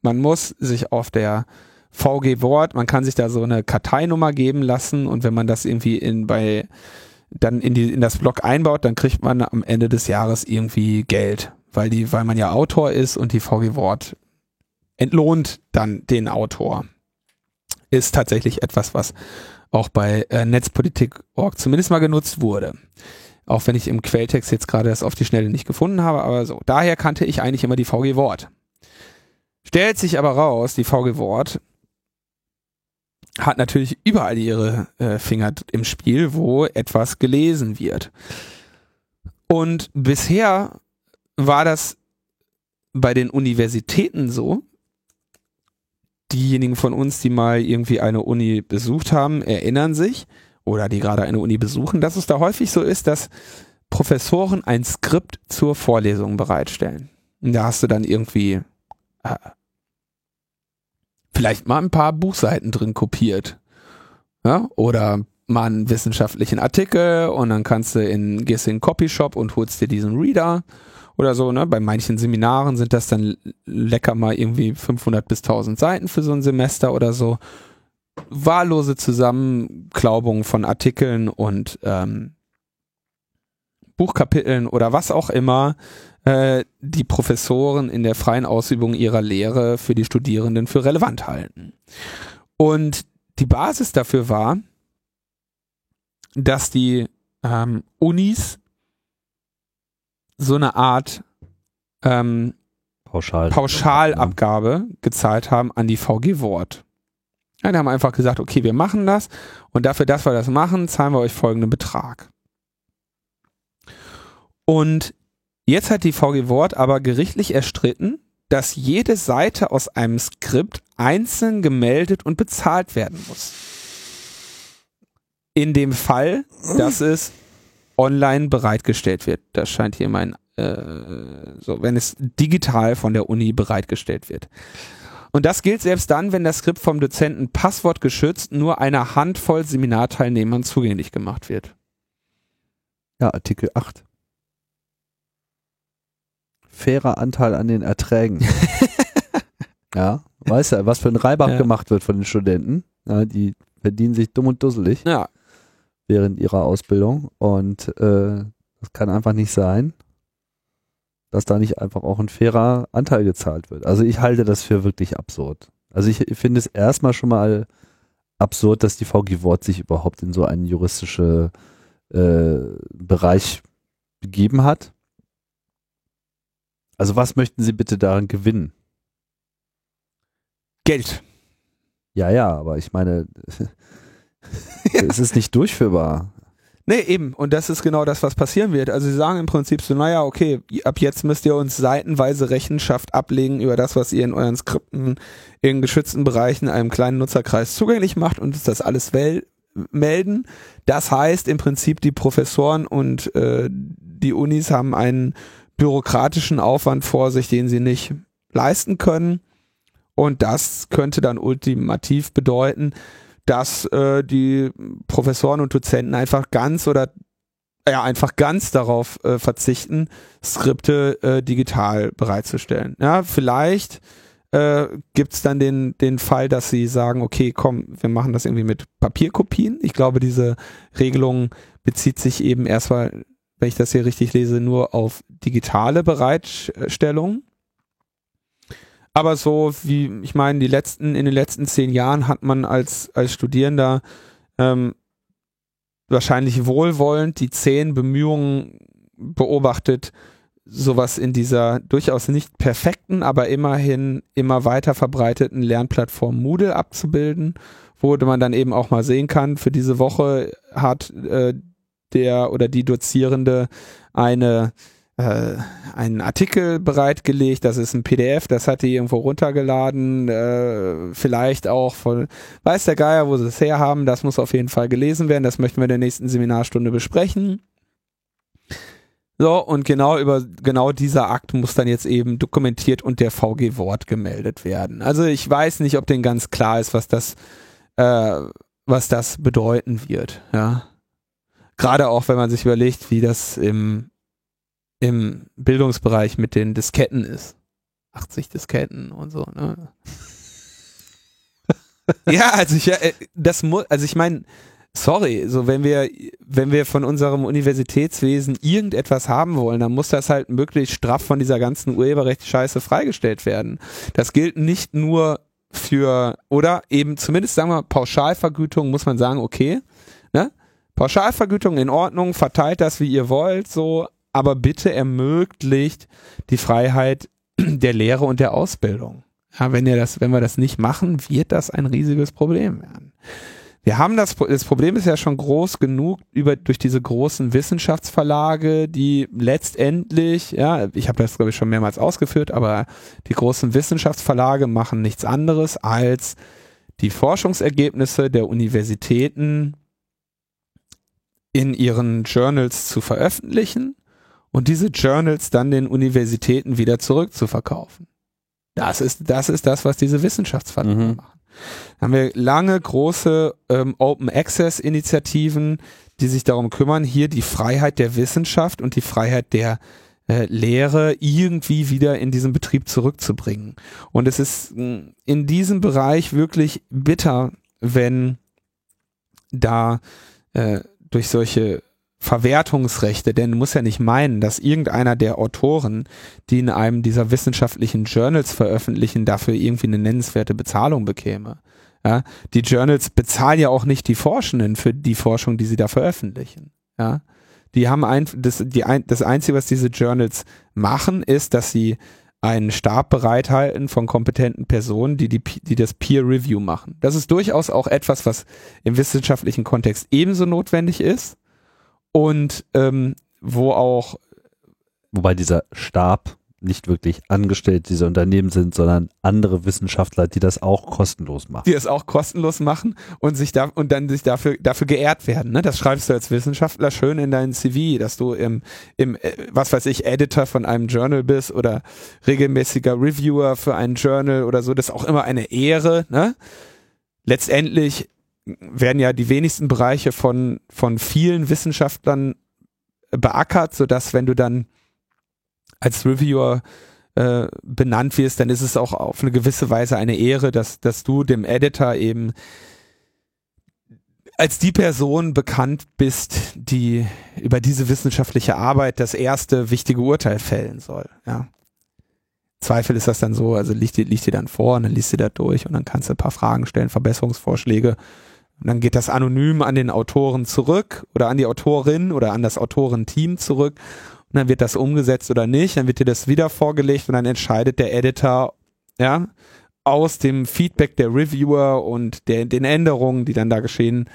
Man muss sich auf der VG Wort, man kann sich da so eine Karteinummer geben lassen und wenn man das irgendwie in bei dann in die in das Blog einbaut, dann kriegt man am Ende des Jahres irgendwie Geld, weil die weil man ja Autor ist und die VG Wort entlohnt dann den Autor ist tatsächlich etwas, was auch bei äh, Netzpolitik.org zumindest mal genutzt wurde. Auch wenn ich im Quelltext jetzt gerade das auf die Schnelle nicht gefunden habe, aber so. Daher kannte ich eigentlich immer die VG Wort. Stellt sich aber raus, die VG Wort hat natürlich überall ihre äh, Finger im Spiel, wo etwas gelesen wird. Und bisher war das bei den Universitäten so, diejenigen von uns, die mal irgendwie eine Uni besucht haben, erinnern sich oder die gerade eine Uni besuchen, dass es da häufig so ist, dass Professoren ein Skript zur Vorlesung bereitstellen. Und da hast du dann irgendwie äh, vielleicht mal ein paar Buchseiten drin kopiert. Ja? Oder mal einen wissenschaftlichen Artikel und dann kannst du in, gehst in den Copyshop und holst dir diesen Reader oder so, ne? Bei manchen Seminaren sind das dann lecker mal irgendwie 500 bis 1000 Seiten für so ein Semester oder so. Wahllose Zusammenklaubung von Artikeln und ähm, Buchkapiteln oder was auch immer äh, die Professoren in der freien Ausübung ihrer Lehre für die Studierenden für relevant halten. Und die Basis dafür war, dass die ähm, Unis so eine Art ähm, Pauschal. Pauschalabgabe gezahlt haben an die VG Wort. Ja, die haben einfach gesagt, okay, wir machen das und dafür, dass wir das machen, zahlen wir euch folgenden Betrag. Und jetzt hat die VG Wort aber gerichtlich erstritten, dass jede Seite aus einem Skript einzeln gemeldet und bezahlt werden muss. In dem Fall, dass es online bereitgestellt wird. Das scheint hier mein, äh, so, wenn es digital von der Uni bereitgestellt wird. Und das gilt selbst dann, wenn das Skript vom Dozenten passwortgeschützt nur einer Handvoll Seminarteilnehmern zugänglich gemacht wird. Ja, Artikel 8. Fairer Anteil an den Erträgen. *laughs* ja, weißt du, was für ein Reibach ja. gemacht wird von den Studenten. Ja, die verdienen sich dumm und dusselig. Ja, während ihrer Ausbildung und äh, das kann einfach nicht sein, dass da nicht einfach auch ein fairer Anteil gezahlt wird. Also ich halte das für wirklich absurd. Also ich finde es erstmal schon mal absurd, dass die VG Wort sich überhaupt in so einen juristischen äh, Bereich begeben hat. Also was möchten Sie bitte daran gewinnen? Geld. Ja, ja, aber ich meine, *laughs* es ist nicht durchführbar. Nee, eben. Und das ist genau das, was passieren wird. Also sie sagen im Prinzip so, naja, okay, ab jetzt müsst ihr uns seitenweise Rechenschaft ablegen über das, was ihr in euren Skripten in geschützten Bereichen einem kleinen Nutzerkreis zugänglich macht und uns das alles melden. Das heißt im Prinzip, die Professoren und äh, die Unis haben einen bürokratischen Aufwand vor sich, den sie nicht leisten können. Und das könnte dann ultimativ bedeuten, dass äh, die Professoren und Dozenten einfach ganz oder ja einfach ganz darauf äh, verzichten, Skripte äh, digital bereitzustellen. Ja, vielleicht äh, gibt es dann den, den Fall, dass sie sagen, okay, komm, wir machen das irgendwie mit Papierkopien. Ich glaube, diese Regelung bezieht sich eben erstmal, wenn ich das hier richtig lese, nur auf digitale Bereitstellung. Aber so wie, ich meine, die letzten, in den letzten zehn Jahren hat man als, als Studierender ähm, wahrscheinlich wohlwollend die zehn Bemühungen beobachtet, sowas in dieser durchaus nicht perfekten, aber immerhin immer weiter verbreiteten Lernplattform Moodle abzubilden, wo man dann eben auch mal sehen kann, für diese Woche hat äh, der oder die Dozierende eine äh, einen Artikel bereitgelegt, das ist ein PDF, das hat die irgendwo runtergeladen, äh, vielleicht auch von, weiß der Geier, wo sie es herhaben, das muss auf jeden Fall gelesen werden, das möchten wir in der nächsten Seminarstunde besprechen. So, und genau über genau dieser Akt muss dann jetzt eben dokumentiert und der VG Wort gemeldet werden. Also ich weiß nicht, ob denen ganz klar ist, was das, äh, was das bedeuten wird, ja. Gerade auch, wenn man sich überlegt, wie das im im Bildungsbereich mit den Disketten ist. 80 Disketten und so, ne? *laughs* ja, also ich, äh, das muss, also ich meine, sorry, so wenn wir, wenn wir von unserem Universitätswesen irgendetwas haben wollen, dann muss das halt möglichst straff von dieser ganzen Urheberrechtsscheiße freigestellt werden. Das gilt nicht nur für, oder eben zumindest sagen wir Pauschalvergütung muss man sagen, okay, ne? Pauschalvergütung in Ordnung, verteilt das wie ihr wollt, so, aber bitte ermöglicht die Freiheit der Lehre und der Ausbildung. Ja, wenn ihr das, wenn wir das nicht machen, wird das ein riesiges Problem werden. Wir haben das, das Problem ist ja schon groß genug über, durch diese großen Wissenschaftsverlage, die letztendlich, ja, ich habe das glaube ich schon mehrmals ausgeführt, aber die großen Wissenschaftsverlage machen nichts anderes als die Forschungsergebnisse der Universitäten in ihren Journals zu veröffentlichen und diese Journals dann den Universitäten wieder zurückzuverkaufen. Das ist, das ist das, was diese Wissenschaftsverlage mhm. machen. Da haben wir lange große ähm, Open Access Initiativen, die sich darum kümmern, hier die Freiheit der Wissenschaft und die Freiheit der äh, Lehre irgendwie wieder in diesen Betrieb zurückzubringen. Und es ist mh, in diesem Bereich wirklich bitter, wenn da äh, durch solche Verwertungsrechte, denn du musst ja nicht meinen, dass irgendeiner der Autoren, die in einem dieser wissenschaftlichen Journals veröffentlichen, dafür irgendwie eine nennenswerte Bezahlung bekäme. Ja, die Journals bezahlen ja auch nicht die Forschenden für die Forschung, die sie da veröffentlichen. Ja, die haben ein, das, die ein, das einzige, was diese Journals machen, ist, dass sie einen Stab bereithalten von kompetenten Personen, die, die, die das Peer Review machen. Das ist durchaus auch etwas, was im wissenschaftlichen Kontext ebenso notwendig ist und ähm, wo auch wobei dieser Stab nicht wirklich angestellt dieser Unternehmen sind, sondern andere Wissenschaftler, die das auch kostenlos machen. Die es auch kostenlos machen und sich da und dann sich dafür dafür geehrt werden. Ne? Das schreibst du als Wissenschaftler schön in dein CV, dass du im im äh, was weiß ich Editor von einem Journal bist oder regelmäßiger Reviewer für ein Journal oder so. Das ist auch immer eine Ehre. Ne? Letztendlich werden ja die wenigsten Bereiche von, von vielen Wissenschaftlern beackert, sodass wenn du dann als Reviewer äh, benannt wirst, dann ist es auch auf eine gewisse Weise eine Ehre, dass, dass du dem Editor eben als die Person bekannt bist, die über diese wissenschaftliche Arbeit das erste wichtige Urteil fällen soll. Ja. Zweifel ist das dann so, also liegt dir, liegt dir dann vor und dann liest du da durch und dann kannst du ein paar Fragen stellen, Verbesserungsvorschläge und dann geht das anonym an den Autoren zurück oder an die Autorin oder an das Autorenteam zurück. Und dann wird das umgesetzt oder nicht. Dann wird dir das wieder vorgelegt und dann entscheidet der Editor, ja, aus dem Feedback der Reviewer und der, den Änderungen, die dann da geschehen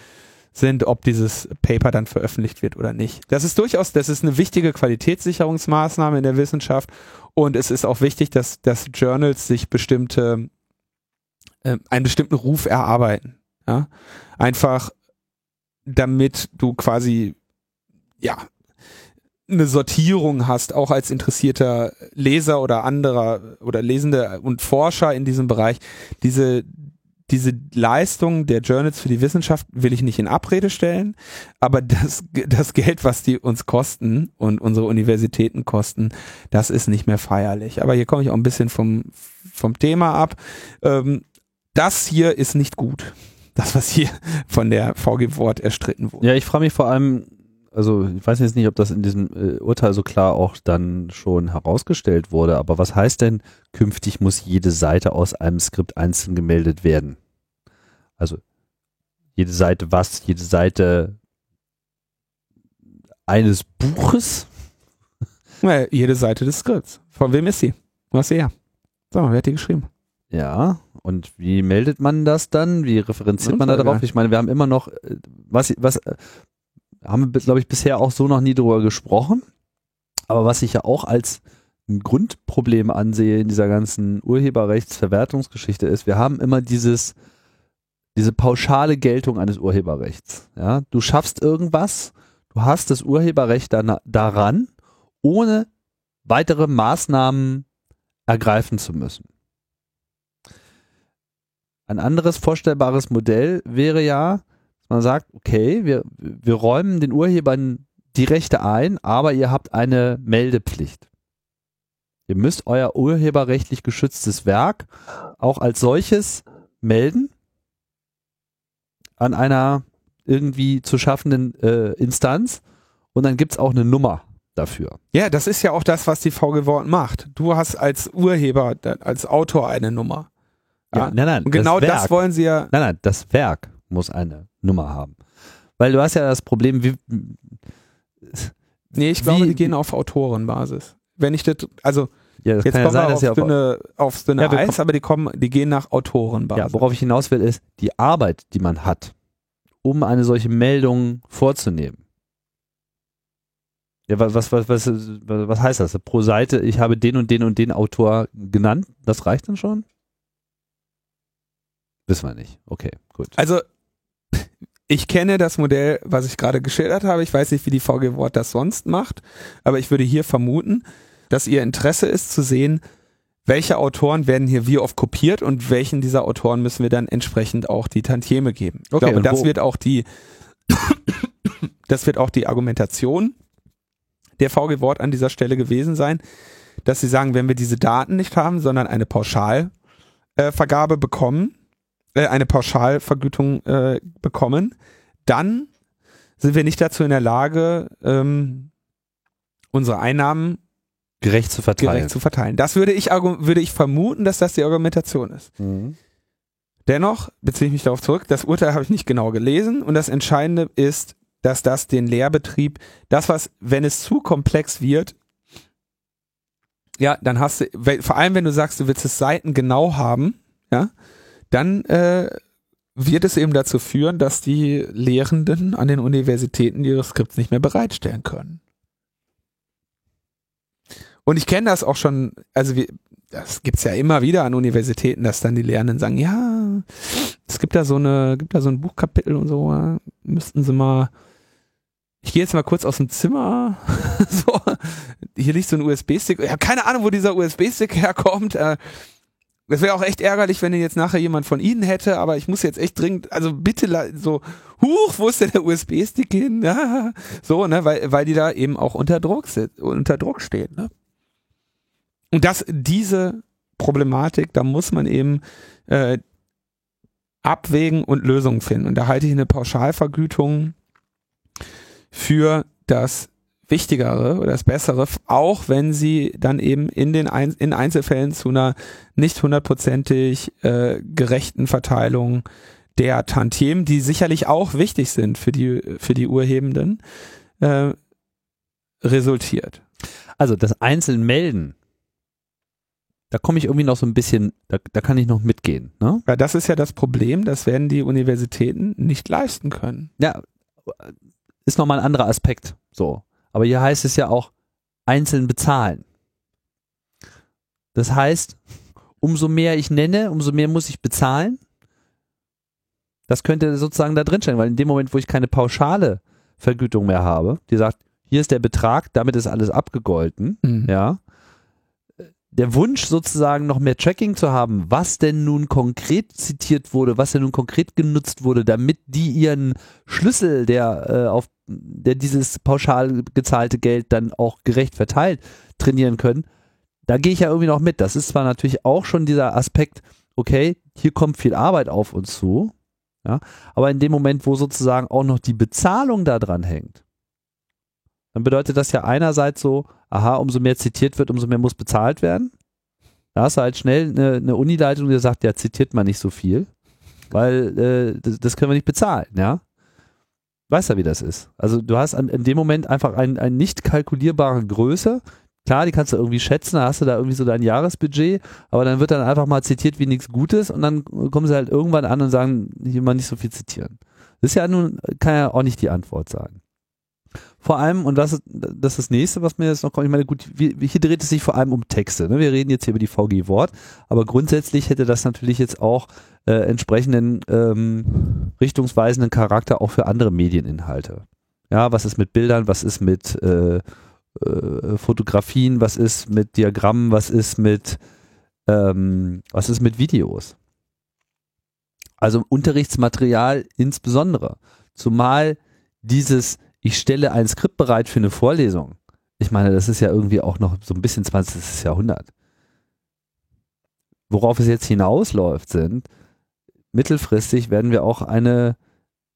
sind, ob dieses Paper dann veröffentlicht wird oder nicht. Das ist durchaus, das ist eine wichtige Qualitätssicherungsmaßnahme in der Wissenschaft und es ist auch wichtig, dass, dass Journals sich bestimmte, äh, einen bestimmten Ruf erarbeiten. Ja? Einfach damit du quasi, ja, eine Sortierung hast, auch als interessierter Leser oder anderer oder Lesende und Forscher in diesem Bereich, diese, diese Leistung der Journals für die Wissenschaft will ich nicht in Abrede stellen, aber das, das Geld, was die uns kosten und unsere Universitäten kosten, das ist nicht mehr feierlich. Aber hier komme ich auch ein bisschen vom, vom Thema ab. Ähm, das hier ist nicht gut das, was hier von der VG Wort erstritten wurde. Ja, ich frage mich vor allem, also ich weiß jetzt nicht, ob das in diesem äh, Urteil so klar auch dann schon herausgestellt wurde, aber was heißt denn, künftig muss jede Seite aus einem Skript einzeln gemeldet werden? Also jede Seite was? Jede Seite eines Buches? Ja, *laughs* jede Seite des Skripts. Von wem ist sie? Was her? So, wer hat die geschrieben? Ja, und wie meldet man das dann? Wie referenziert man da drauf? Ich meine, wir haben immer noch, äh, was, was, äh, haben wir, glaube ich, bisher auch so noch nie drüber gesprochen. Aber was ich ja auch als ein Grundproblem ansehe in dieser ganzen Urheberrechtsverwertungsgeschichte ist, wir haben immer dieses, diese pauschale Geltung eines Urheberrechts. Ja, du schaffst irgendwas, du hast das Urheberrecht dann, daran, ohne weitere Maßnahmen ergreifen zu müssen. Ein anderes vorstellbares Modell wäre ja, dass man sagt, okay, wir, wir räumen den Urhebern die Rechte ein, aber ihr habt eine Meldepflicht. Ihr müsst euer urheberrechtlich geschütztes Werk auch als solches melden an einer irgendwie zu schaffenden äh, Instanz und dann gibt es auch eine Nummer dafür. Ja, das ist ja auch das, was die VG Wort macht. Du hast als Urheber, als Autor eine Nummer. Ja. nein, nein. Und genau das, das, Werk, wollen sie ja. Nein, nein, das Werk muss eine Nummer haben. Weil du hast ja das Problem, wie, Nee, ich glaube, Wie- die gehen auf Autorenbasis. Wenn ich das, also ja, das jetzt kann ja sein, wir dass auf ja, auf, dünne, auf dünne Ja, Eis, aber die kommen, die gehen nach Autorenbasis. ja, worauf ich hinaus will, ist die Arbeit, die man hat, um eine solche Meldung vorzunehmen. Ja, was, was, was, was, was heißt das? Pro Seite, ich habe den und den und den Autor genannt, das reicht dann schon? Wissen wir nicht. Okay, gut. Also, ich kenne das Modell, was ich gerade geschildert habe. Ich weiß nicht, wie die VG Wort das sonst macht, aber ich würde hier vermuten, dass ihr Interesse ist zu sehen, welche Autoren werden hier wie oft kopiert und welchen dieser Autoren müssen wir dann entsprechend auch die Tantieme geben. Ich Okay, glaube, und das wo- wird auch die, das wird auch die Argumentation der VG Wort an dieser Stelle gewesen sein, dass sie sagen, wenn wir diese Daten nicht haben, sondern eine Pauschalvergabe äh, bekommen, äh, eine Pauschalvergütung äh, bekommen, dann sind wir nicht dazu in der Lage, ähm, unsere Einnahmen Gerecht zu verteilen. gerecht zu verteilen. Das würde ich, würde ich vermuten, dass das die Argumentation ist. Mhm. Dennoch beziehe ich mich darauf zurück, das Urteil habe ich nicht genau gelesen und das Entscheidende ist, dass das den Lehrbetrieb, das was, wenn es zu komplex wird, ja, dann hast du, vor allem wenn du sagst, du willst es Seiten genau haben, ja, dann äh, wird es eben dazu führen, dass die Lehrenden an den Universitäten ihre Skripts nicht mehr bereitstellen können. Und ich kenne das auch schon, also wir, das gibt's ja immer wieder an Universitäten, dass dann die Lehrenden sagen, ja, es gibt da so eine, gibt da so ein Buchkapitel und so, müssten sie mal, ich gehe jetzt mal kurz aus dem Zimmer, *laughs* so, hier liegt so ein USB-Stick, ich habe keine Ahnung, wo dieser USB-Stick herkommt, äh, das wäre auch echt ärgerlich, wenn den jetzt nachher jemand von Ihnen hätte, aber ich muss jetzt echt dringend, also bitte so, huch, wo ist denn der USB-Stick hin? Ja, *laughs* so, ne, weil, weil die da eben auch unter Druck sind, unter Druck stehen, ne? Und das, diese Problematik, da muss man eben äh, abwägen und Lösungen finden. Und da halte ich eine Pauschalvergütung für das Wichtigere oder das Bessere, auch wenn sie dann eben in den Ein in Einzelfällen zu einer nicht hundertprozentig äh, gerechten Verteilung der Tantiemen, die sicherlich auch wichtig sind für die für die Urhebenden, äh, resultiert. Also das einzeln melden, da komme ich irgendwie noch so ein bisschen, da, da kann ich noch mitgehen. Ne? Weil das ist ja das Problem, das werden die Universitäten nicht leisten können. Ja, ist nochmal ein anderer Aspekt. So. Aber hier heißt es ja auch einzeln bezahlen. Das heißt, umso mehr ich nenne, umso mehr muss ich bezahlen. Das könnte sozusagen da drin stehen, weil in dem Moment, wo ich keine pauschale Vergütung mehr habe, die sagt, hier ist der Betrag, damit ist alles abgegolten, ja. Der Wunsch sozusagen noch mehr Tracking zu haben, was denn nun konkret zitiert wurde, was denn nun konkret genutzt wurde, damit die ihren Schlüssel, der äh, auf der dieses pauschal gezahlte Geld dann auch gerecht verteilt, trainieren können. Da gehe ich ja irgendwie noch mit. Das ist zwar natürlich auch schon dieser Aspekt, okay, hier kommt viel Arbeit auf uns zu, ja, aber in dem Moment, wo sozusagen auch noch die Bezahlung da dran hängt, dann bedeutet das ja einerseits so, aha, umso mehr zitiert wird, umso mehr muss bezahlt werden. Da hast du halt schnell eine, eine Unileitung, die sagt, ja, zitiert man nicht so viel, weil äh, das, das können wir nicht bezahlen, ja. Weißt ja, wie das ist. Also du hast an, in dem Moment einfach ein, eine nicht kalkulierbare Größe, Klar, die kannst du irgendwie schätzen, da hast du da irgendwie so dein Jahresbudget, aber dann wird dann einfach mal zitiert wie nichts Gutes und dann kommen sie halt irgendwann an und sagen, hier mal nicht so viel zitieren. Das ist ja nun, kann ja auch nicht die Antwort sein. Vor allem, und das das, ist das nächste, was mir jetzt noch kommt, ich meine, gut, wie, hier dreht es sich vor allem um Texte. Ne? Wir reden jetzt hier über die VG Wort, aber grundsätzlich hätte das natürlich jetzt auch äh, entsprechenden ähm, richtungsweisenden Charakter auch für andere Medieninhalte. Ja, was ist mit Bildern, was ist mit äh, äh, Fotografien, was ist mit Diagrammen, was ist mit ähm, was ist mit Videos. Also Unterrichtsmaterial insbesondere. Zumal dieses, ich stelle ein Skript bereit für eine Vorlesung. Ich meine, das ist ja irgendwie auch noch so ein bisschen 20. Jahrhundert. Worauf es jetzt hinausläuft, sind, mittelfristig werden wir auch eine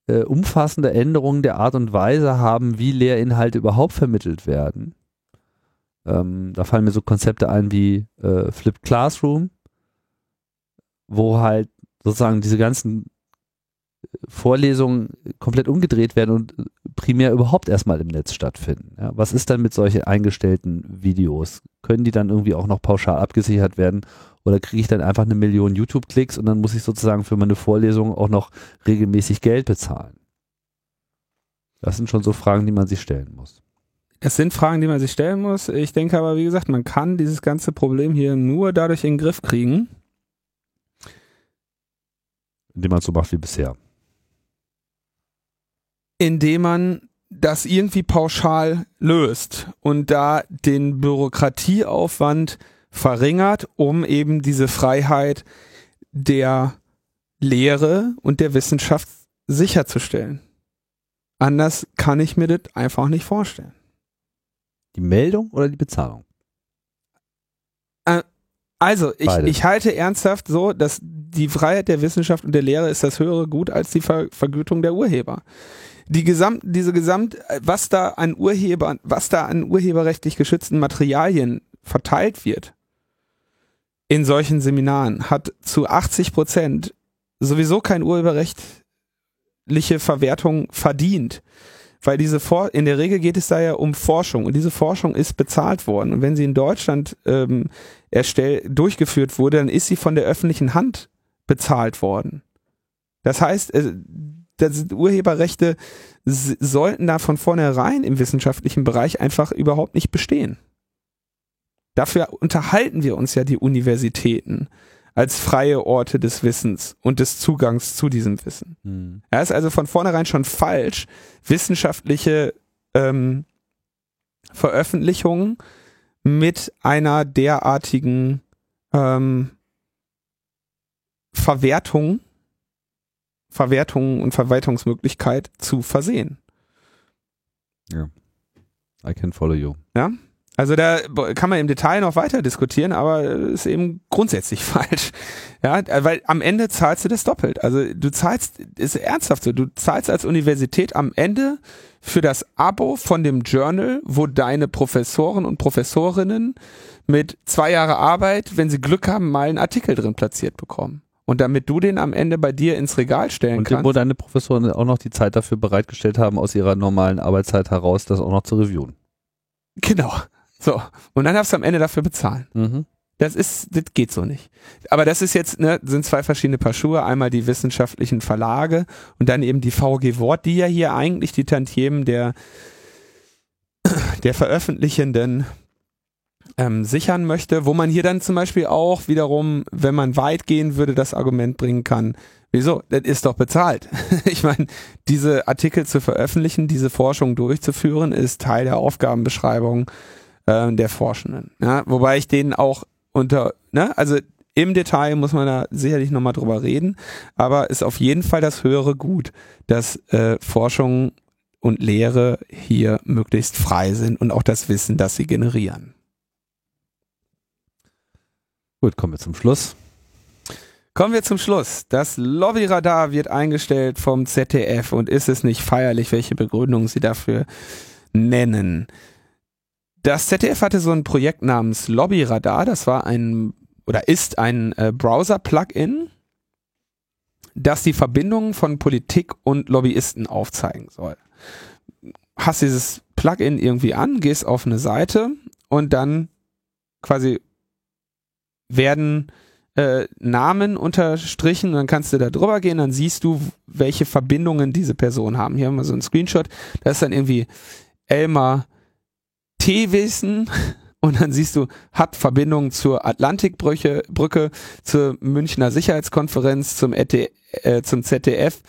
äh, umfassende Änderungen der Art und Weise haben, wie Lehrinhalte überhaupt vermittelt werden. Ähm, da fallen mir so Konzepte ein wie äh, Flipped Classroom, wo halt sozusagen diese ganzen Vorlesungen komplett umgedreht werden und primär überhaupt erstmal im Netz stattfinden. Ja, was ist dann mit solchen eingestellten Videos? Können die dann irgendwie auch noch pauschal abgesichert werden oder kriege ich dann einfach eine Million YouTube-Klicks und dann muss ich sozusagen für meine Vorlesung auch noch regelmäßig Geld bezahlen? Das sind schon so Fragen, die man sich stellen muss. Es sind Fragen, die man sich stellen muss. Ich denke aber, wie gesagt, man kann dieses ganze Problem hier nur dadurch in den Griff kriegen. Indem man es so macht wie bisher. Indem man das irgendwie pauschal löst und da den Bürokratieaufwand verringert, um eben diese Freiheit der Lehre und der Wissenschaft sicherzustellen. Anders kann ich mir das einfach nicht vorstellen. Die Meldung oder die Bezahlung? Äh, also, ich, ich halte ernsthaft so, dass die Freiheit der Wissenschaft und der Lehre ist das höhere Gut als die Ver Vergütung der Urheber. Die gesamt, diese gesamt, was da an Urheber, was da an urheberrechtlich geschützten Materialien verteilt wird, in solchen Seminaren hat zu 80 Prozent sowieso kein urheberrechtliche Verwertung verdient. Weil diese For in der Regel geht es da ja um Forschung und diese Forschung ist bezahlt worden. Und wenn sie in Deutschland ähm, erstell durchgeführt wurde, dann ist sie von der öffentlichen Hand bezahlt worden. Das heißt, äh, das Urheberrechte sollten da von vornherein im wissenschaftlichen Bereich einfach überhaupt nicht bestehen. Dafür unterhalten wir uns ja die Universitäten als freie Orte des Wissens und des Zugangs zu diesem Wissen. Mhm. Er ist also von vornherein schon falsch, wissenschaftliche ähm, Veröffentlichungen mit einer derartigen ähm, Verwertung, Verwertung und Verwaltungsmöglichkeit zu versehen. Ja. I can follow you. Ja. Also da kann man im Detail noch weiter diskutieren, aber ist eben grundsätzlich *laughs* falsch. Ja, weil am Ende zahlst du das doppelt. Also du zahlst, ist ernsthaft so, du zahlst als Universität am Ende für das Abo von dem Journal, wo deine Professoren und Professorinnen mit zwei Jahre Arbeit, wenn sie Glück haben, mal einen Artikel drin platziert bekommen. Und damit du den am Ende bei dir ins Regal stellen und kannst. Und wo deine Professoren auch noch die Zeit dafür bereitgestellt haben, aus ihrer normalen Arbeitszeit heraus, das auch noch zu reviewen. Genau. So, und dann darfst du am Ende dafür bezahlen. Mhm. Das ist, das geht so nicht. Aber das ist jetzt, ne, sind zwei verschiedene Paar Schuhe. Einmal die wissenschaftlichen Verlage und dann eben die VG Wort, die ja hier eigentlich die Tantiemen der, der Veröffentlichenden ähm, sichern möchte, wo man hier dann zum Beispiel auch wiederum, wenn man weit gehen würde, das Argument bringen kann, wieso, das ist doch bezahlt. *laughs* ich meine, diese Artikel zu veröffentlichen, diese Forschung durchzuführen, ist Teil der Aufgabenbeschreibung äh, der Forschenden. Ja? Wobei ich denen auch unter, ne, also im Detail muss man da sicherlich nochmal drüber reden, aber ist auf jeden Fall das höhere Gut, dass äh, Forschung und Lehre hier möglichst frei sind und auch das Wissen, das sie generieren. Gut, kommen wir zum Schluss. Kommen wir zum Schluss. Das Lobbyradar wird eingestellt vom ZDF und ist es nicht feierlich, welche Begründung sie dafür nennen? Das ZDF hatte so ein Projekt namens Lobbyradar, das war ein oder ist ein äh, Browser-Plugin, das die Verbindungen von Politik und Lobbyisten aufzeigen soll. Hast dieses Plugin irgendwie an, gehst auf eine Seite und dann quasi werden äh, Namen unterstrichen dann kannst du da drüber gehen, dann siehst du, welche Verbindungen diese Personen haben. Hier haben wir so einen Screenshot, da ist dann irgendwie Elmar Tewissen *laughs* und dann siehst du, hat Verbindungen zur Atlantikbrücke, Brücke, zur Münchner Sicherheitskonferenz, zum, ET, äh, zum ZDF,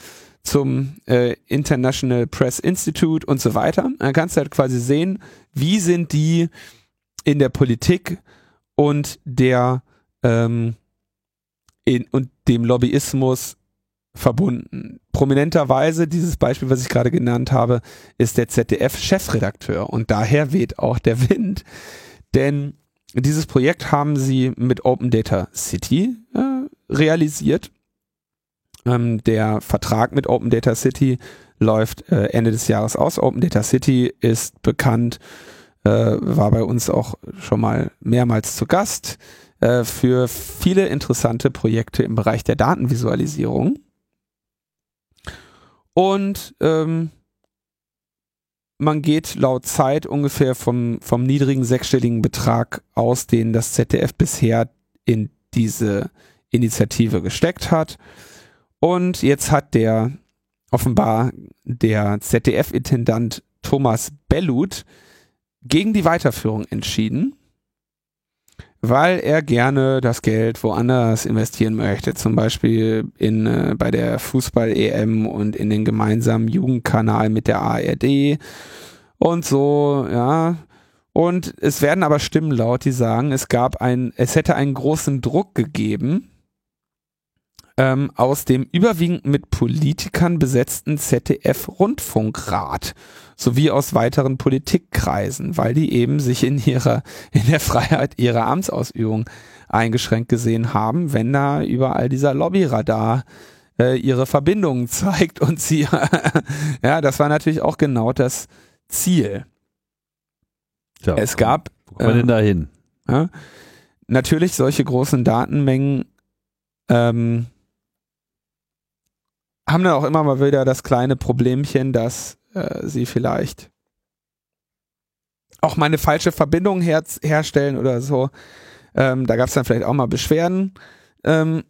zum äh, International Press Institute und so weiter. Dann kannst du halt quasi sehen, wie sind die in der Politik und der ähm, in, und dem Lobbyismus verbunden. Prominenterweise, dieses Beispiel, was ich gerade genannt habe, ist der ZDF-Chefredakteur und daher weht auch der Wind, denn dieses Projekt haben sie mit Open Data City äh, realisiert. Ähm, der Vertrag mit Open Data City läuft äh, Ende des Jahres aus. Open Data City ist bekannt, äh, war bei uns auch schon mal mehrmals zu Gast äh, für viele interessante Projekte im Bereich der Datenvisualisierung. Und ähm, man geht laut Zeit ungefähr vom, vom niedrigen sechsstelligen Betrag aus, den das ZDF bisher in diese Initiative gesteckt hat. Und jetzt hat der offenbar der ZDF-Intendant Thomas Bellut gegen die Weiterführung entschieden weil er gerne das Geld woanders investieren möchte, zum Beispiel in, äh, bei der Fußball-EM und in den gemeinsamen Jugendkanal mit der ARD und so, ja. Und es werden aber Stimmen laut, die sagen, es gab ein, es hätte einen großen Druck gegeben ähm, aus dem überwiegend mit Politikern besetzten ZDF-Rundfunkrat sowie aus weiteren Politikkreisen, weil die eben sich in ihrer, in der Freiheit ihrer Amtsausübung eingeschränkt gesehen haben, wenn da überall dieser Lobbyradar äh, ihre Verbindungen *laughs* zeigt und sie, *laughs* ja, das war natürlich auch genau das Ziel. Ja, es gab. Wo kommen wir denn da hin? Ja, natürlich solche großen Datenmengen ähm, haben dann auch immer mal wieder das kleine Problemchen, dass äh, sie vielleicht auch mal eine falsche Verbindung her herstellen oder so. Ähm, da gab es dann vielleicht auch mal Beschwerden. Ähm,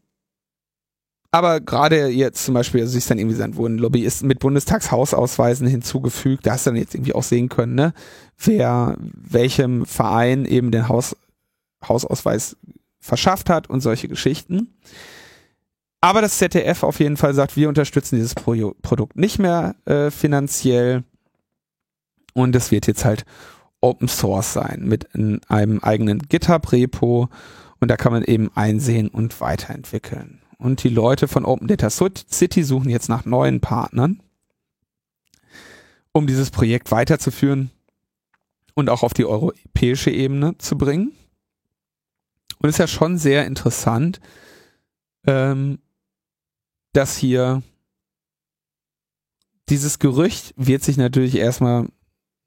aber gerade jetzt zum Beispiel, also ich dann irgendwie dann wurden Lobbyisten mit Bundestagshausausweisen hinzugefügt. Da hast du dann jetzt irgendwie auch sehen können, ne, wer welchem Verein eben den Haus, Hausausweis verschafft hat und solche Geschichten. Aber das ZDF auf jeden Fall sagt, wir unterstützen dieses Pro Produkt nicht mehr äh, finanziell. Und es wird jetzt halt Open Source sein mit einem eigenen GitHub-Repo. Und da kann man eben einsehen und weiterentwickeln. Und die Leute von Open Data City suchen jetzt nach neuen Partnern, um dieses Projekt weiterzuführen und auch auf die europäische Ebene zu bringen. Und ist ja schon sehr interessant, ähm, dass hier dieses Gerücht wird sich natürlich erstmal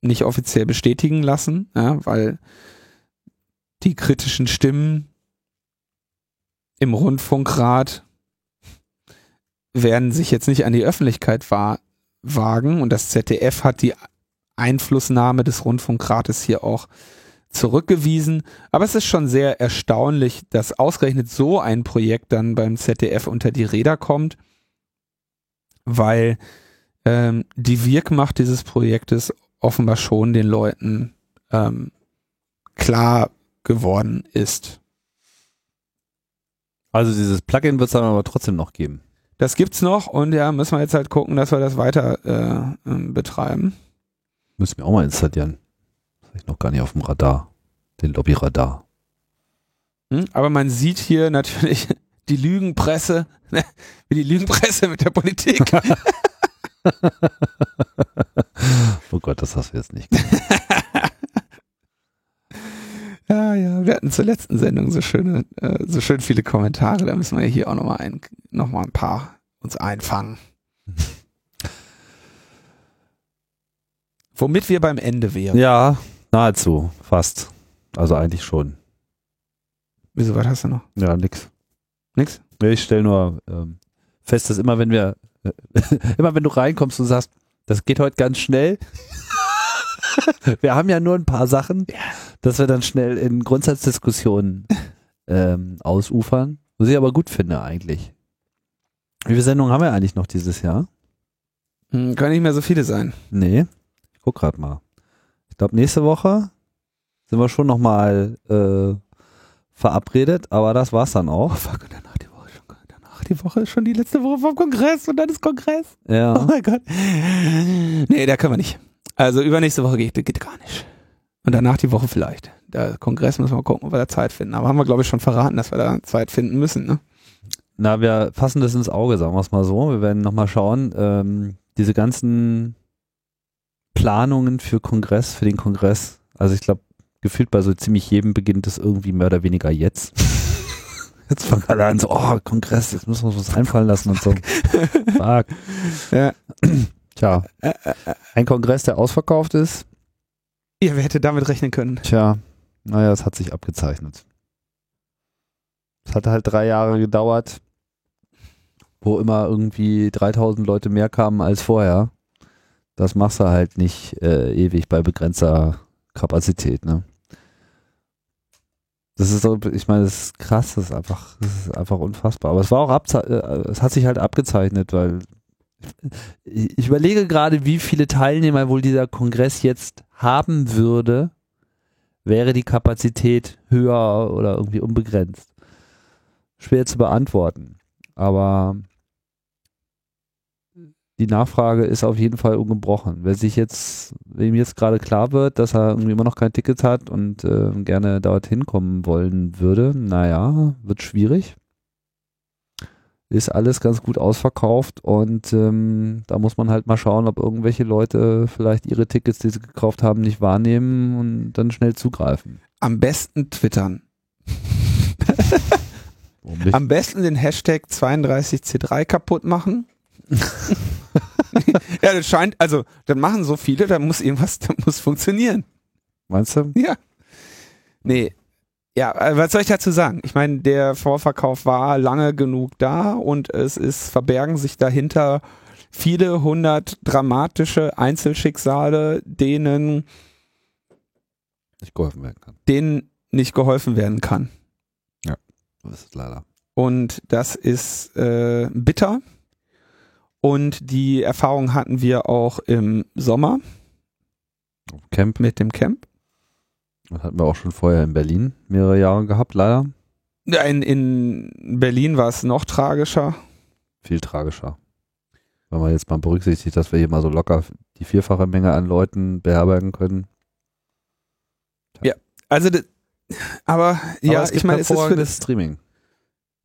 nicht offiziell bestätigen lassen, ja, weil die kritischen Stimmen im Rundfunkrat werden sich jetzt nicht an die Öffentlichkeit wa wagen. Und das ZDF hat die Einflussnahme des Rundfunkrates hier auch zurückgewiesen. Aber es ist schon sehr erstaunlich, dass ausgerechnet so ein Projekt dann beim ZDF unter die Räder kommt, weil ähm, die Wirkmacht dieses Projektes offenbar schon den Leuten ähm, klar geworden ist. Also dieses Plugin wird es dann aber trotzdem noch geben. Das gibt's noch und ja, müssen wir jetzt halt gucken, dass wir das weiter äh, ähm, betreiben. Müssen wir auch mal installieren ich noch gar nicht auf dem Radar, den Lobbyradar. Hm, aber man sieht hier natürlich die Lügenpresse, ne, wie die Lügenpresse mit der Politik. *laughs* oh Gott, das hast du jetzt nicht. *laughs* ja, ja, wir hatten zur letzten Sendung so schöne, äh, so schön viele Kommentare. Da müssen wir hier auch nochmal ein, noch mal ein paar uns einfangen. *laughs* Womit wir beim Ende wären. Ja, Nahezu, fast. Also eigentlich schon. Wieso, was hast du noch? Ja, nix. Nix? Ich stelle nur ähm, fest, dass immer wenn wir, äh, *laughs* immer wenn du reinkommst und sagst, das geht heute ganz schnell, *laughs* wir haben ja nur ein paar Sachen, dass wir dann schnell in Grundsatzdiskussionen ähm, ausufern. Was ich aber gut finde eigentlich. Wie viele Sendungen haben wir eigentlich noch dieses Jahr? Hm, können nicht mehr so viele sein. Nee. Ich guck grad mal. Ich glaube, nächste Woche sind wir schon nochmal äh, verabredet, aber das war's dann auch. Oh fuck, und danach die Woche schon. Danach die Woche ist schon die letzte Woche vom Kongress und dann ist Kongress. Oh Ja. mein Gott. Nee, da können wir nicht. Also übernächste Woche geht, geht gar nicht. Und danach die Woche vielleicht. Der Kongress müssen wir mal gucken, ob wir da Zeit finden. Aber haben wir, glaube ich, schon verraten, dass wir da Zeit finden müssen. Ne? Na, wir fassen das ins Auge, sagen wir es mal so. Wir werden nochmal schauen, ähm, diese ganzen Planungen für Kongress, für den Kongress. Also ich glaube, gefühlt bei so ziemlich jedem beginnt es irgendwie mehr oder weniger jetzt. *laughs* Jetzt fangen alle an so, oh, Kongress, jetzt müssen wir uns was einfallen lassen und so. Fuck. Ja. Tja, ein Kongress, der ausverkauft ist, Ja, wer hätte damit rechnen können? tja, naja, es hat sich abgezeichnet. Es hat halt drei Jahre gedauert, wo immer irgendwie 3000 Leute mehr kamen als vorher. Das machst du halt nicht äh, ewig bei begrenzter Kapazität, ne? Das ist so, ich meine, das ist krass, das ist einfach, das ist einfach unfassbar. Aber es war auch abze äh, es hat sich halt abgezeichnet, weil ich, ich überlege gerade, wie viele Teilnehmer wohl dieser Kongress jetzt haben würde, wäre die Kapazität höher oder irgendwie unbegrenzt. Schwer zu beantworten. Aber die Nachfrage ist auf jeden Fall ungebrochen. Wer sich jetzt, wem jetzt gerade klar wird, dass er irgendwie immer noch kein Ticket hat und äh, gerne dorthin kommen wollen würde, naja, wird schwierig. Ist alles ganz gut ausverkauft und ähm, da muss man halt mal schauen, ob irgendwelche Leute vielleicht ihre Tickets, die sie gekauft haben, nicht wahrnehmen und dann schnell zugreifen. Am besten twittern. *laughs* Am besten den Hashtag 32C3 kaputt machen. *laughs* ja, das scheint, also, das machen so viele, da muss irgendwas, da muss funktionieren. Meinst du? Ja. Nee. Ja, äh, was soll ich dazu sagen? Ich meine, der Vorverkauf war lange genug da und es ist, verbergen sich dahinter viele hundert dramatische Einzelschicksale, denen, Nicht geholfen werden kann. denen nicht geholfen werden kann. Das ist leider. Und das ist äh, bitter. Und die Erfahrung hatten wir auch im Sommer Camp. mit dem Camp. Das hatten wir auch schon vorher in Berlin mehrere Jahre gehabt, leider. In, in Berlin war es noch tragischer. Viel tragischer. Wenn man jetzt mal berücksichtigt, dass wir hier mal so locker die vierfache Menge an Leuten beherbergen können. Also, das- aber ja, Aber es ich gibt meine, es ist für hervorragendes Streaming.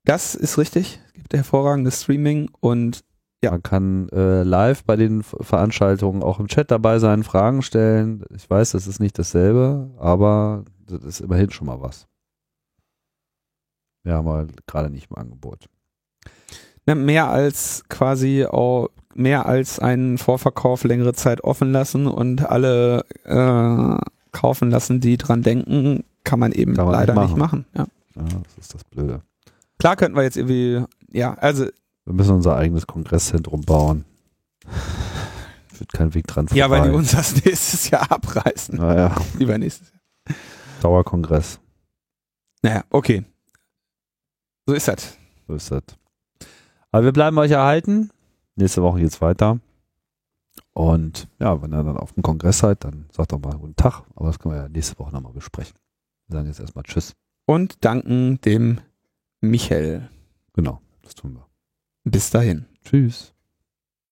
das ist richtig. Es gibt hervorragendes Streaming und Ja. Man kann äh, live bei den Veranstaltungen auch im Chat dabei sein, Fragen stellen. Ich weiß, das ist nicht dasselbe, aber das ist immerhin schon mal was. Wir haben halt gerade nicht im Angebot. ne, mehr als quasi auch mehr als einen Vorverkauf längere Zeit offen lassen und alle äh, kaufen lassen, die dran denken, kann man eben Kann man leider nicht nicht machen. Ja. Ja, das ist das Blöde. Klar könnten wir jetzt irgendwie, ja, also Wir müssen unser eigenes Kongresszentrum bauen. *sighs* Führt kein Weg dran vorbei. ja, weil die uns das *laughs* nächstes Jahr abreißen. Naja, Lieber nächstes Jahr. Dauerkongress. Naja, okay. So ist das. So ist das. Aber wir bleiben euch erhalten. Nächste Woche geht's weiter. Und ja, wenn ihr dann auf dem Kongress seid, dann sagt doch mal guten Tag. Aber das können wir ja nächste Woche nochmal besprechen. Wir sagen jetzt erstmal Tschüss. Und danken dem Michael. Genau, das tun wir. Bis dahin. Tschüss.